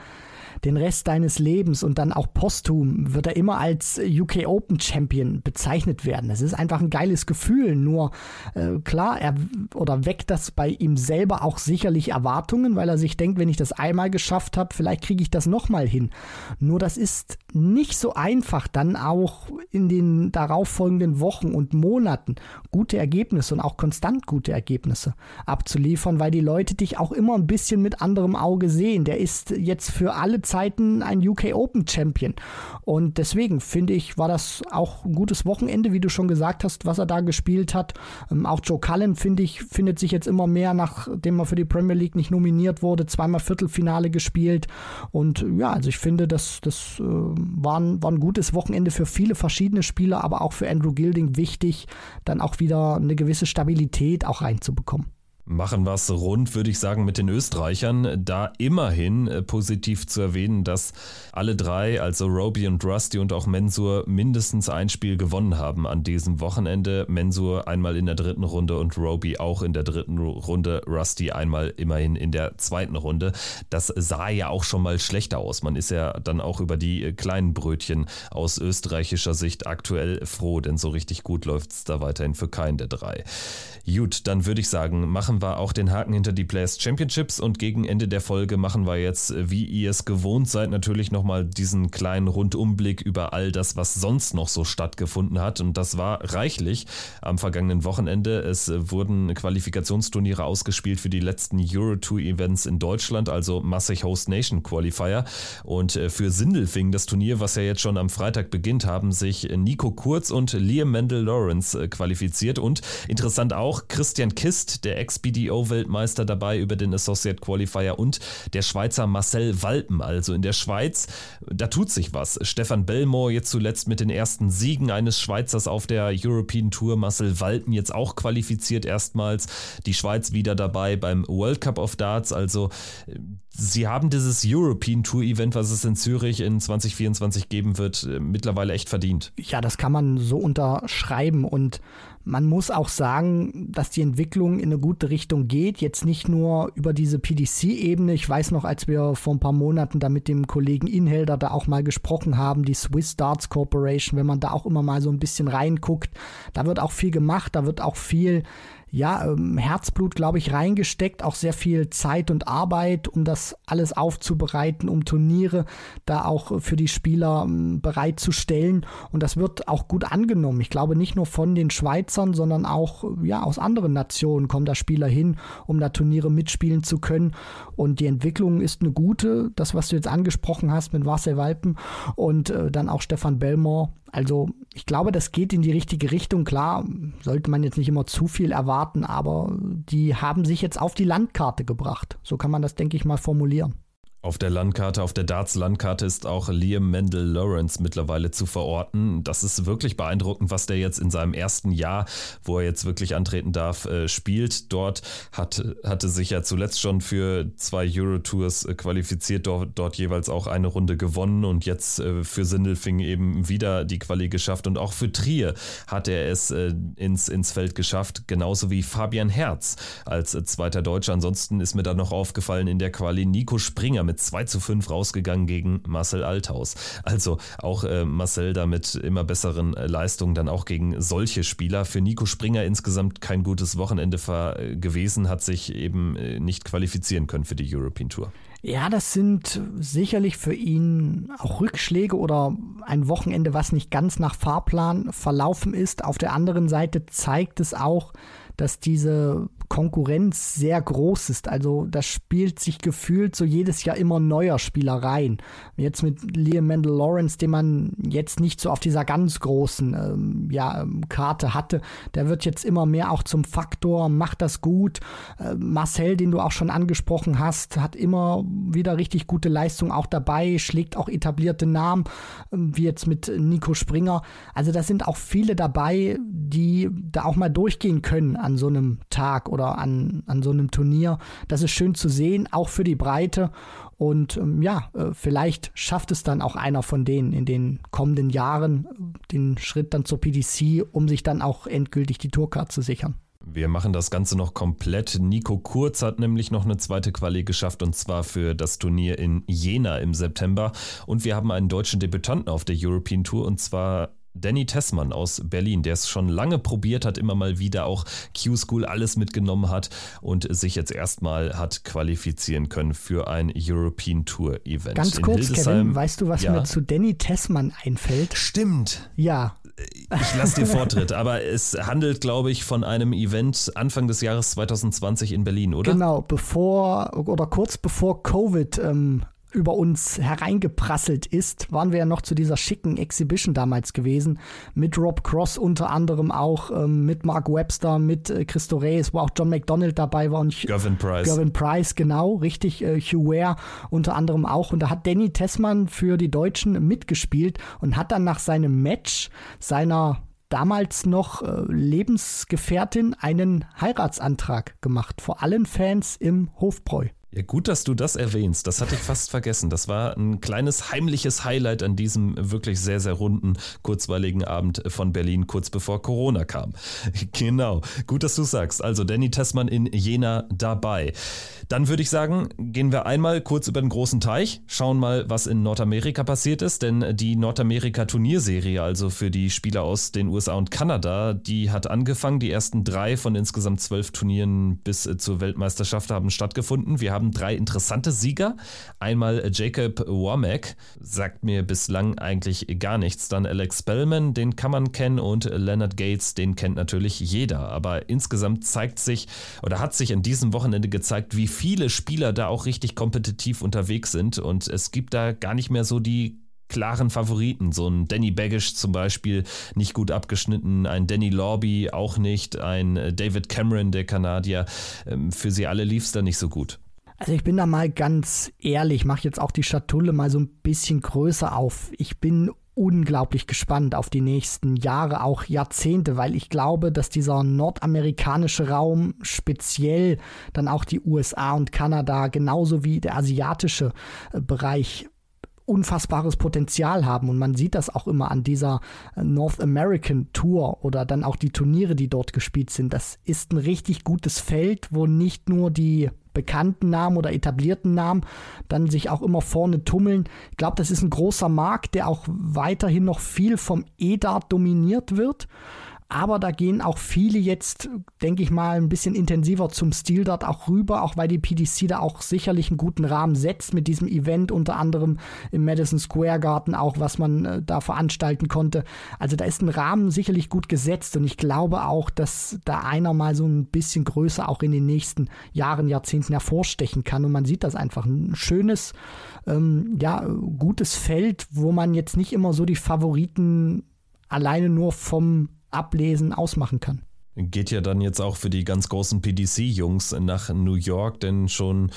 den Rest deines Lebens und dann auch posthum wird er immer als UK Open Champion bezeichnet werden. Das ist einfach ein geiles Gefühl. Nur äh, klar, er oder weckt das bei ihm selber auch sicherlich Erwartungen, weil er sich denkt, wenn ich das einmal geschafft habe, vielleicht kriege ich das nochmal hin. Nur das ist nicht so einfach, dann auch in den darauffolgenden Wochen und Monaten gute Ergebnisse und auch konstant gute Ergebnisse abzuliefern, weil die Leute dich auch immer ein bisschen mit anderem Auge sehen. Der ist jetzt für alle Zeiten ein UK Open Champion. Und deswegen finde ich, war das auch ein gutes Wochenende, wie du schon gesagt hast, was er da gespielt hat. Ähm, auch Joe Cullen, finde ich, findet sich jetzt immer mehr, nachdem er für die Premier League nicht nominiert wurde, zweimal Viertelfinale gespielt. Und ja, also ich finde, das, das äh, war, ein, war ein gutes Wochenende für viele verschiedene Spieler, aber auch für Andrew Gilding wichtig, dann auch wieder eine gewisse Stabilität auch reinzubekommen. Machen wir es rund, würde ich sagen, mit den Österreichern. Da immerhin äh, positiv zu erwähnen, dass alle drei, also Roby und Rusty und auch Mensur, mindestens ein Spiel gewonnen haben an diesem Wochenende. Mensur einmal in der dritten Runde und Roby auch in der dritten Runde. Rusty einmal immerhin in der zweiten Runde. Das sah ja auch schon mal schlechter aus. Man ist ja dann auch über die äh, kleinen Brötchen aus österreichischer Sicht aktuell froh, denn so richtig gut läuft es da weiterhin für keinen der drei. Gut, dann würde ich sagen, machen wir auch den Haken hinter die Players Championships und gegen Ende der Folge machen wir jetzt, wie ihr es gewohnt seid, natürlich nochmal diesen kleinen Rundumblick über all das, was sonst noch so stattgefunden hat. Und das war reichlich am vergangenen Wochenende. Es wurden Qualifikationsturniere ausgespielt für die letzten Euro Tour Events in Deutschland, also Massig Host Nation Qualifier. Und äh, für Sindelfing, das Turnier, was ja jetzt schon am Freitag beginnt, haben sich Nico Kurz und Liam Mendel Lawrence äh, qualifiziert. Und interessant auch, Christian Kist, der Ex-BDO-Weltmeister, dabei über den Associate Qualifier und der Schweizer Marcel Walpen. Also in der Schweiz, da tut sich was. Stefan Belmore jetzt zuletzt mit den ersten Siegen eines Schweizers auf der European Tour. Marcel Walpen jetzt auch qualifiziert erstmals. Die Schweiz wieder dabei beim World Cup of Darts. Also sie haben dieses European Tour Event, was es in Zürich in 2024 geben wird, mittlerweile echt verdient. Ja, das kann man so unterschreiben und man muss auch sagen, dass die Entwicklung in eine gute Richtung geht. Jetzt nicht nur über diese PDC-Ebene. Ich weiß noch, als wir vor ein paar Monaten da mit dem Kollegen Inhelder da auch mal gesprochen haben, die Swiss Darts Corporation, wenn man da auch immer mal so ein bisschen reinguckt, da wird auch viel gemacht, da wird auch viel ja, ähm, Herzblut, glaube ich, reingesteckt, auch sehr viel Zeit und Arbeit, um das alles aufzubereiten, um Turniere da auch für die Spieler ähm, bereitzustellen. Und das wird auch gut angenommen. Ich glaube, nicht nur von den Schweizern, sondern auch ja, aus anderen Nationen kommen da Spieler hin, um da Turniere mitspielen zu können. Und die Entwicklung ist eine gute, das, was du jetzt angesprochen hast mit Marcel Walpen und äh, dann auch Stefan Belmore also ich glaube, das geht in die richtige Richtung. Klar, sollte man jetzt nicht immer zu viel erwarten, aber die haben sich jetzt auf die Landkarte gebracht. So kann man das, denke ich mal, formulieren. Auf der Landkarte, auf der Darts-Landkarte ist auch Liam Mendel Lawrence mittlerweile zu verorten. Das ist wirklich beeindruckend, was der jetzt in seinem ersten Jahr, wo er jetzt wirklich antreten darf, äh, spielt. Dort hat, hatte sich ja zuletzt schon für zwei Euro-Tours äh, qualifiziert, dort, dort, jeweils auch eine Runde gewonnen und jetzt äh, für Sindelfing eben wieder die Quali geschafft. Und auch für Trier hat er es ins, ins Feld geschafft, genauso wie Fabian Herz als zweiter Deutscher. Ansonsten ist mir da noch aufgefallen in der Quali Nico Springer mit mit 2 zu 5 rausgegangen gegen Marcel Althaus. Also auch äh, Marcel da mit immer besseren äh, Leistungen dann auch gegen solche Spieler. Für Nico Springer insgesamt kein gutes Wochenende gewesen, hat sich eben äh, nicht qualifizieren können für die European Tour. Ja, das sind sicherlich für ihn auch Rückschläge oder ein Wochenende, was nicht ganz nach Fahrplan verlaufen ist. Auf der anderen Seite zeigt es auch, dass diese Konkurrenz sehr groß ist. Also das spielt sich gefühlt so jedes Jahr immer neuer Spieler rein. Jetzt mit Liam Mendel Lawrence, den man jetzt nicht so auf dieser ganz großen ähm, ja, ähm, Karte hatte, der wird jetzt immer mehr auch zum Faktor, macht das gut. Äh, Marcel, den du auch schon angesprochen hast, hat immer wieder richtig gute Leistung auch dabei, schlägt auch etablierte Namen, äh, wie jetzt mit Nico Springer. Also da sind auch viele dabei, die da auch mal durchgehen können an so einem Tag oder an, an so einem Turnier. Das ist schön zu sehen, auch für die Breite. Und ähm, ja, äh, vielleicht schafft es dann auch einer von denen in den kommenden Jahren den Schritt dann zur PDC, um sich dann auch endgültig die Tourcard zu sichern. Wir machen das Ganze noch komplett. Nico Kurz hat nämlich noch eine zweite Quali geschafft und zwar für das Turnier in Jena im September. Und wir haben einen deutschen Debütanten auf der European Tour und zwar Danny Tessmann aus Berlin, der es schon lange probiert hat, immer mal wieder auch Q-School alles mitgenommen hat und sich jetzt erstmal hat qualifizieren können für ein European Tour Event. Ganz kurz, Kevin, weißt du, was ja? mir zu Danny Tessmann einfällt? Stimmt. Ja. Ich lasse dir Vortritt, aber es handelt, glaube ich, von einem Event Anfang des Jahres 2020 in Berlin, oder? Genau, bevor oder kurz bevor Covid ähm, über uns hereingeprasselt ist, waren wir ja noch zu dieser schicken Exhibition damals gewesen. Mit Rob Cross unter anderem auch, ähm, mit Mark Webster, mit äh, Christo Reyes, wo auch John McDonald dabei war. Und Gervin Price. Gervin Price, genau, richtig. Äh, Hugh Ware unter anderem auch. Und da hat Danny Tessmann für die Deutschen mitgespielt und hat dann nach seinem Match seiner damals noch äh, Lebensgefährtin einen Heiratsantrag gemacht. Vor allen Fans im Hofbräu. Ja, gut, dass du das erwähnst. Das hatte ich fast vergessen. Das war ein kleines heimliches Highlight an diesem wirklich sehr, sehr runden, kurzweiligen Abend von Berlin, kurz bevor Corona kam. Genau. Gut, dass du sagst. Also Danny Tessmann in Jena dabei. Dann würde ich sagen, gehen wir einmal kurz über den großen Teich, schauen mal, was in Nordamerika passiert ist, denn die Nordamerika-Turnierserie, also für die Spieler aus den USA und Kanada, die hat angefangen. Die ersten drei von insgesamt zwölf Turnieren bis zur Weltmeisterschaft haben stattgefunden. Wir haben drei interessante Sieger. Einmal Jacob Womack, sagt mir bislang eigentlich gar nichts. Dann Alex Spellman, den kann man kennen und Leonard Gates, den kennt natürlich jeder. Aber insgesamt zeigt sich oder hat sich an diesem Wochenende gezeigt, wie viele Spieler da auch richtig kompetitiv unterwegs sind und es gibt da gar nicht mehr so die klaren Favoriten. So ein Danny Baggish zum Beispiel nicht gut abgeschnitten, ein Danny Lorby auch nicht, ein David Cameron, der Kanadier. Ähm, für sie alle lief es da nicht so gut. Also ich bin da mal ganz ehrlich, mache jetzt auch die Schatulle mal so ein bisschen größer auf. Ich bin unglaublich gespannt auf die nächsten Jahre, auch Jahrzehnte, weil ich glaube, dass dieser nordamerikanische Raum, speziell dann auch die USA und Kanada, genauso wie der asiatische äh, Bereich, unfassbares Potenzial haben. Und man sieht das auch immer an dieser äh, North American Tour oder dann auch die Turniere, die dort gespielt sind. Das ist ein richtig gutes Feld, wo nicht nur die bekannten Namen oder etablierten Namen dann sich auch immer vorne tummeln. Ich glaube, das ist ein großer Markt, der auch weiterhin noch viel vom E-Dart dominiert wird. Aber da gehen auch viele jetzt, denke ich mal, ein bisschen intensiver zum Stil dort auch rüber, auch weil die PDC da auch sicherlich einen guten Rahmen setzt mit diesem Event, unter anderem im Madison Square Garden auch, was man äh, da veranstalten konnte. Also da ist ein Rahmen sicherlich gut gesetzt und ich glaube auch, dass da einer mal so ein bisschen größer auch in den nächsten Jahren, Jahrzehnten hervorstechen kann. Und man sieht das einfach. Ein schönes, ähm, ja, gutes Feld, wo man jetzt nicht immer so die Favoriten alleine nur vom Ablesen ausmachen kann. Geht ja dann jetzt auch für die ganz großen PDC-Jungs nach New York, denn schon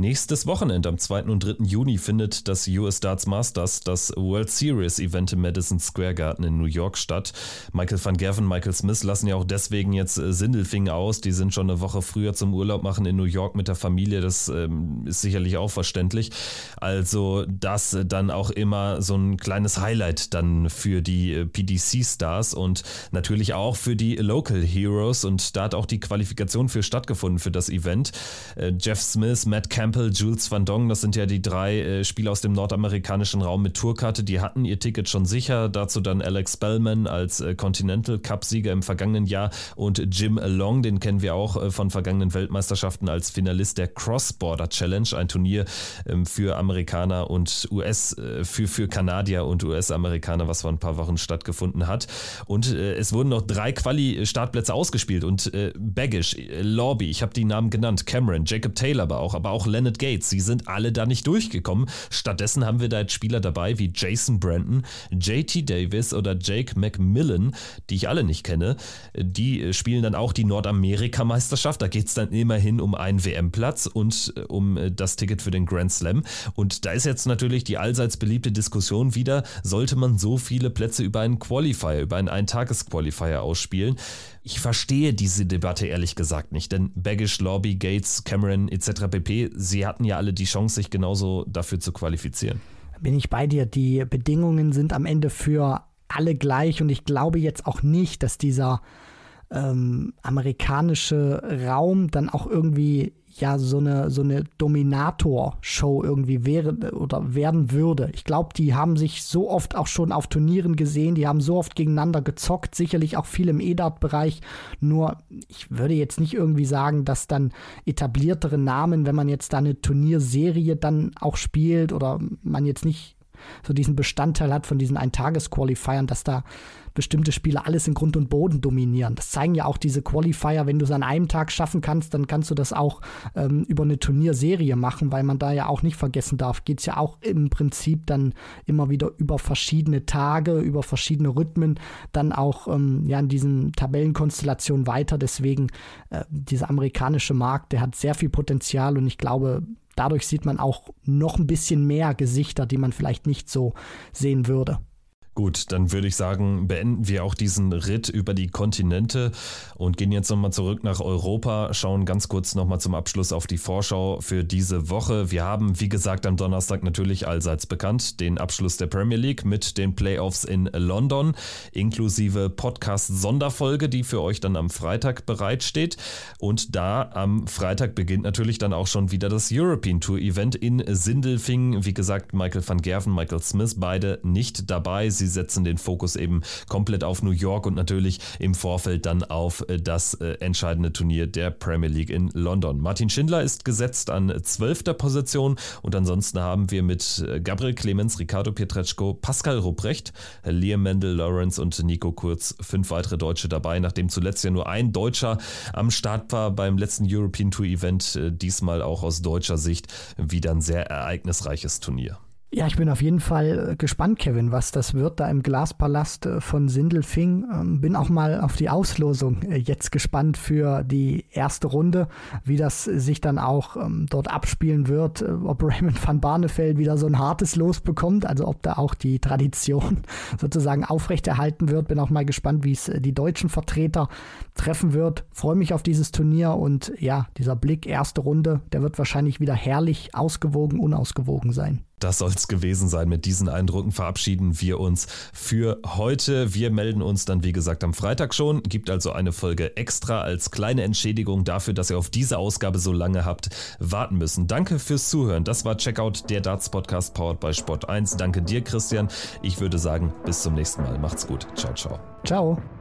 Nächstes Wochenende, am 2. und 3. Juni, findet das US Darts Masters, das World Series Event im Madison Square Garden in New York statt. Michael van Gerven, Michael Smith lassen ja auch deswegen jetzt äh, Sindelfing aus. Die sind schon eine Woche früher zum Urlaub machen in New York mit der Familie. Das ähm, ist sicherlich auch verständlich. Also das dann auch immer so ein kleines Highlight dann für die äh, PDC-Stars und natürlich auch für die Local Heroes. Und da hat auch die Qualifikation für stattgefunden für das Event. Äh, Jeff Smith, Matt Campbell, Campbell, Jules Van Dong, das sind ja die drei äh, Spieler aus dem nordamerikanischen Raum mit Tourkarte, die hatten ihr Ticket schon sicher. Dazu dann Alex Bellman als äh, Continental Cup-Sieger im vergangenen Jahr und Jim Long, den kennen wir auch äh, von vergangenen Weltmeisterschaften als Finalist der Cross-Border Challenge, ein Turnier ähm, für Amerikaner und US, äh, für, für Kanadier und US-Amerikaner, was vor ein paar Wochen stattgefunden hat. Und äh, es wurden noch drei Quali-Startplätze ausgespielt und äh, Baggish, Lobby, ich habe die Namen genannt, Cameron, Jacob Taylor aber auch, aber auch Leonard Gates, sie sind alle da nicht durchgekommen. Stattdessen haben wir da jetzt Spieler dabei wie Jason Brandon, JT Davis oder Jake McMillan, die ich alle nicht kenne. Die spielen dann auch die Nordamerika-Meisterschaft. Da geht es dann immerhin um einen WM-Platz und äh, um äh, das Ticket für den Grand Slam. Und da ist jetzt natürlich die allseits beliebte Diskussion wieder, sollte man so viele Plätze über einen Qualifier, über einen Eintages-Qualifier ausspielen? Ich verstehe diese Debatte ehrlich gesagt nicht, denn Baggish, Lobby, Gates, Cameron etc. pp., sie hatten ja alle die Chance, sich genauso dafür zu qualifizieren. Bin ich bei dir. Die Bedingungen sind am Ende für alle gleich und ich glaube jetzt auch nicht, dass dieser ähm, amerikanische Raum dann auch irgendwie ja so eine so eine Dominator-Show irgendwie wäre oder werden würde. Ich glaube, die haben sich so oft auch schon auf Turnieren gesehen, die haben so oft gegeneinander gezockt, sicherlich auch viel im EDART-Bereich. Nur ich würde jetzt nicht irgendwie sagen, dass dann etabliertere Namen, wenn man jetzt da eine Turnierserie dann auch spielt oder man jetzt nicht so diesen Bestandteil hat von diesen Eintages-Qualifiern, dass da bestimmte Spieler alles in Grund und Boden dominieren. Das zeigen ja auch diese Qualifier. Wenn du es an einem Tag schaffen kannst, dann kannst du das auch ähm, über eine Turnierserie machen, weil man da ja auch nicht vergessen darf, geht es ja auch im Prinzip dann immer wieder über verschiedene Tage, über verschiedene Rhythmen, dann auch ähm, ja in diesen Tabellenkonstellationen weiter. Deswegen äh, dieser amerikanische Markt, der hat sehr viel Potenzial und ich glaube, dadurch sieht man auch noch ein bisschen mehr Gesichter, die man vielleicht nicht so sehen würde. Gut, dann würde ich sagen, beenden wir auch diesen Ritt über die Kontinente und gehen jetzt nochmal zurück nach Europa, schauen ganz kurz nochmal zum Abschluss auf die Vorschau für diese Woche. Wir haben, wie gesagt, am Donnerstag natürlich allseits bekannt den Abschluss der Premier League mit den Playoffs in London, inklusive Podcast-Sonderfolge, die für euch dann am Freitag bereitsteht. Und da am Freitag beginnt natürlich dann auch schon wieder das European Tour Event in Sindelfingen. Wie gesagt, Michael van Gerven, Michael Smith, beide nicht dabei. Sie setzen den Fokus eben komplett auf New York und natürlich im Vorfeld dann auf äh, das äh, entscheidende Turnier der Premier League in London. Martin Schindler ist gesetzt an zwölfter Position und ansonsten haben wir mit äh, Gabriel Clemens, Ricardo Pietreczko, Pascal Rupprecht, Liam Mendel, Lawrence und Nico Kurz fünf weitere Deutsche dabei, nachdem zuletzt ja nur ein Deutscher am Start war beim letzten European Tour Event, diesmal auch aus deutscher Sicht wieder ein sehr ereignisreiches Turnier. Ja, ich bin auf jeden Fall äh, gespannt, Kevin, was das wird da im Glaspalast äh, von Sindelfing. Ähm, bin auch mal auf die Auslosung äh, jetzt gespannt für die erste Runde, wie das sich dann auch ähm, dort abspielen wird, ob Raymond van Barneveld wieder so ein hartes Los bekommt, also ob da auch die Tradition sozusagen aufrechterhalten wird. Bin auch mal gespannt, wie es die deutschen Vertreter treffen wird. Freue mich auf dieses Turnier und ja, dieser Blick, erste Runde, der wird wahrscheinlich wieder herrlich ausgewogen, unausgewogen sein. Das soll es gewesen sein. Mit diesen Eindrücken verabschieden wir uns für heute. Wir melden uns dann, wie gesagt, am Freitag schon. Gibt also eine Folge extra als kleine Entschädigung dafür, dass ihr auf diese Ausgabe so lange habt warten müssen. Danke fürs Zuhören. Das war Checkout, der Darts Podcast powered by Sport 1. Danke dir, Christian. Ich würde sagen, bis zum nächsten Mal. Macht's gut. Ciao, ciao. Ciao.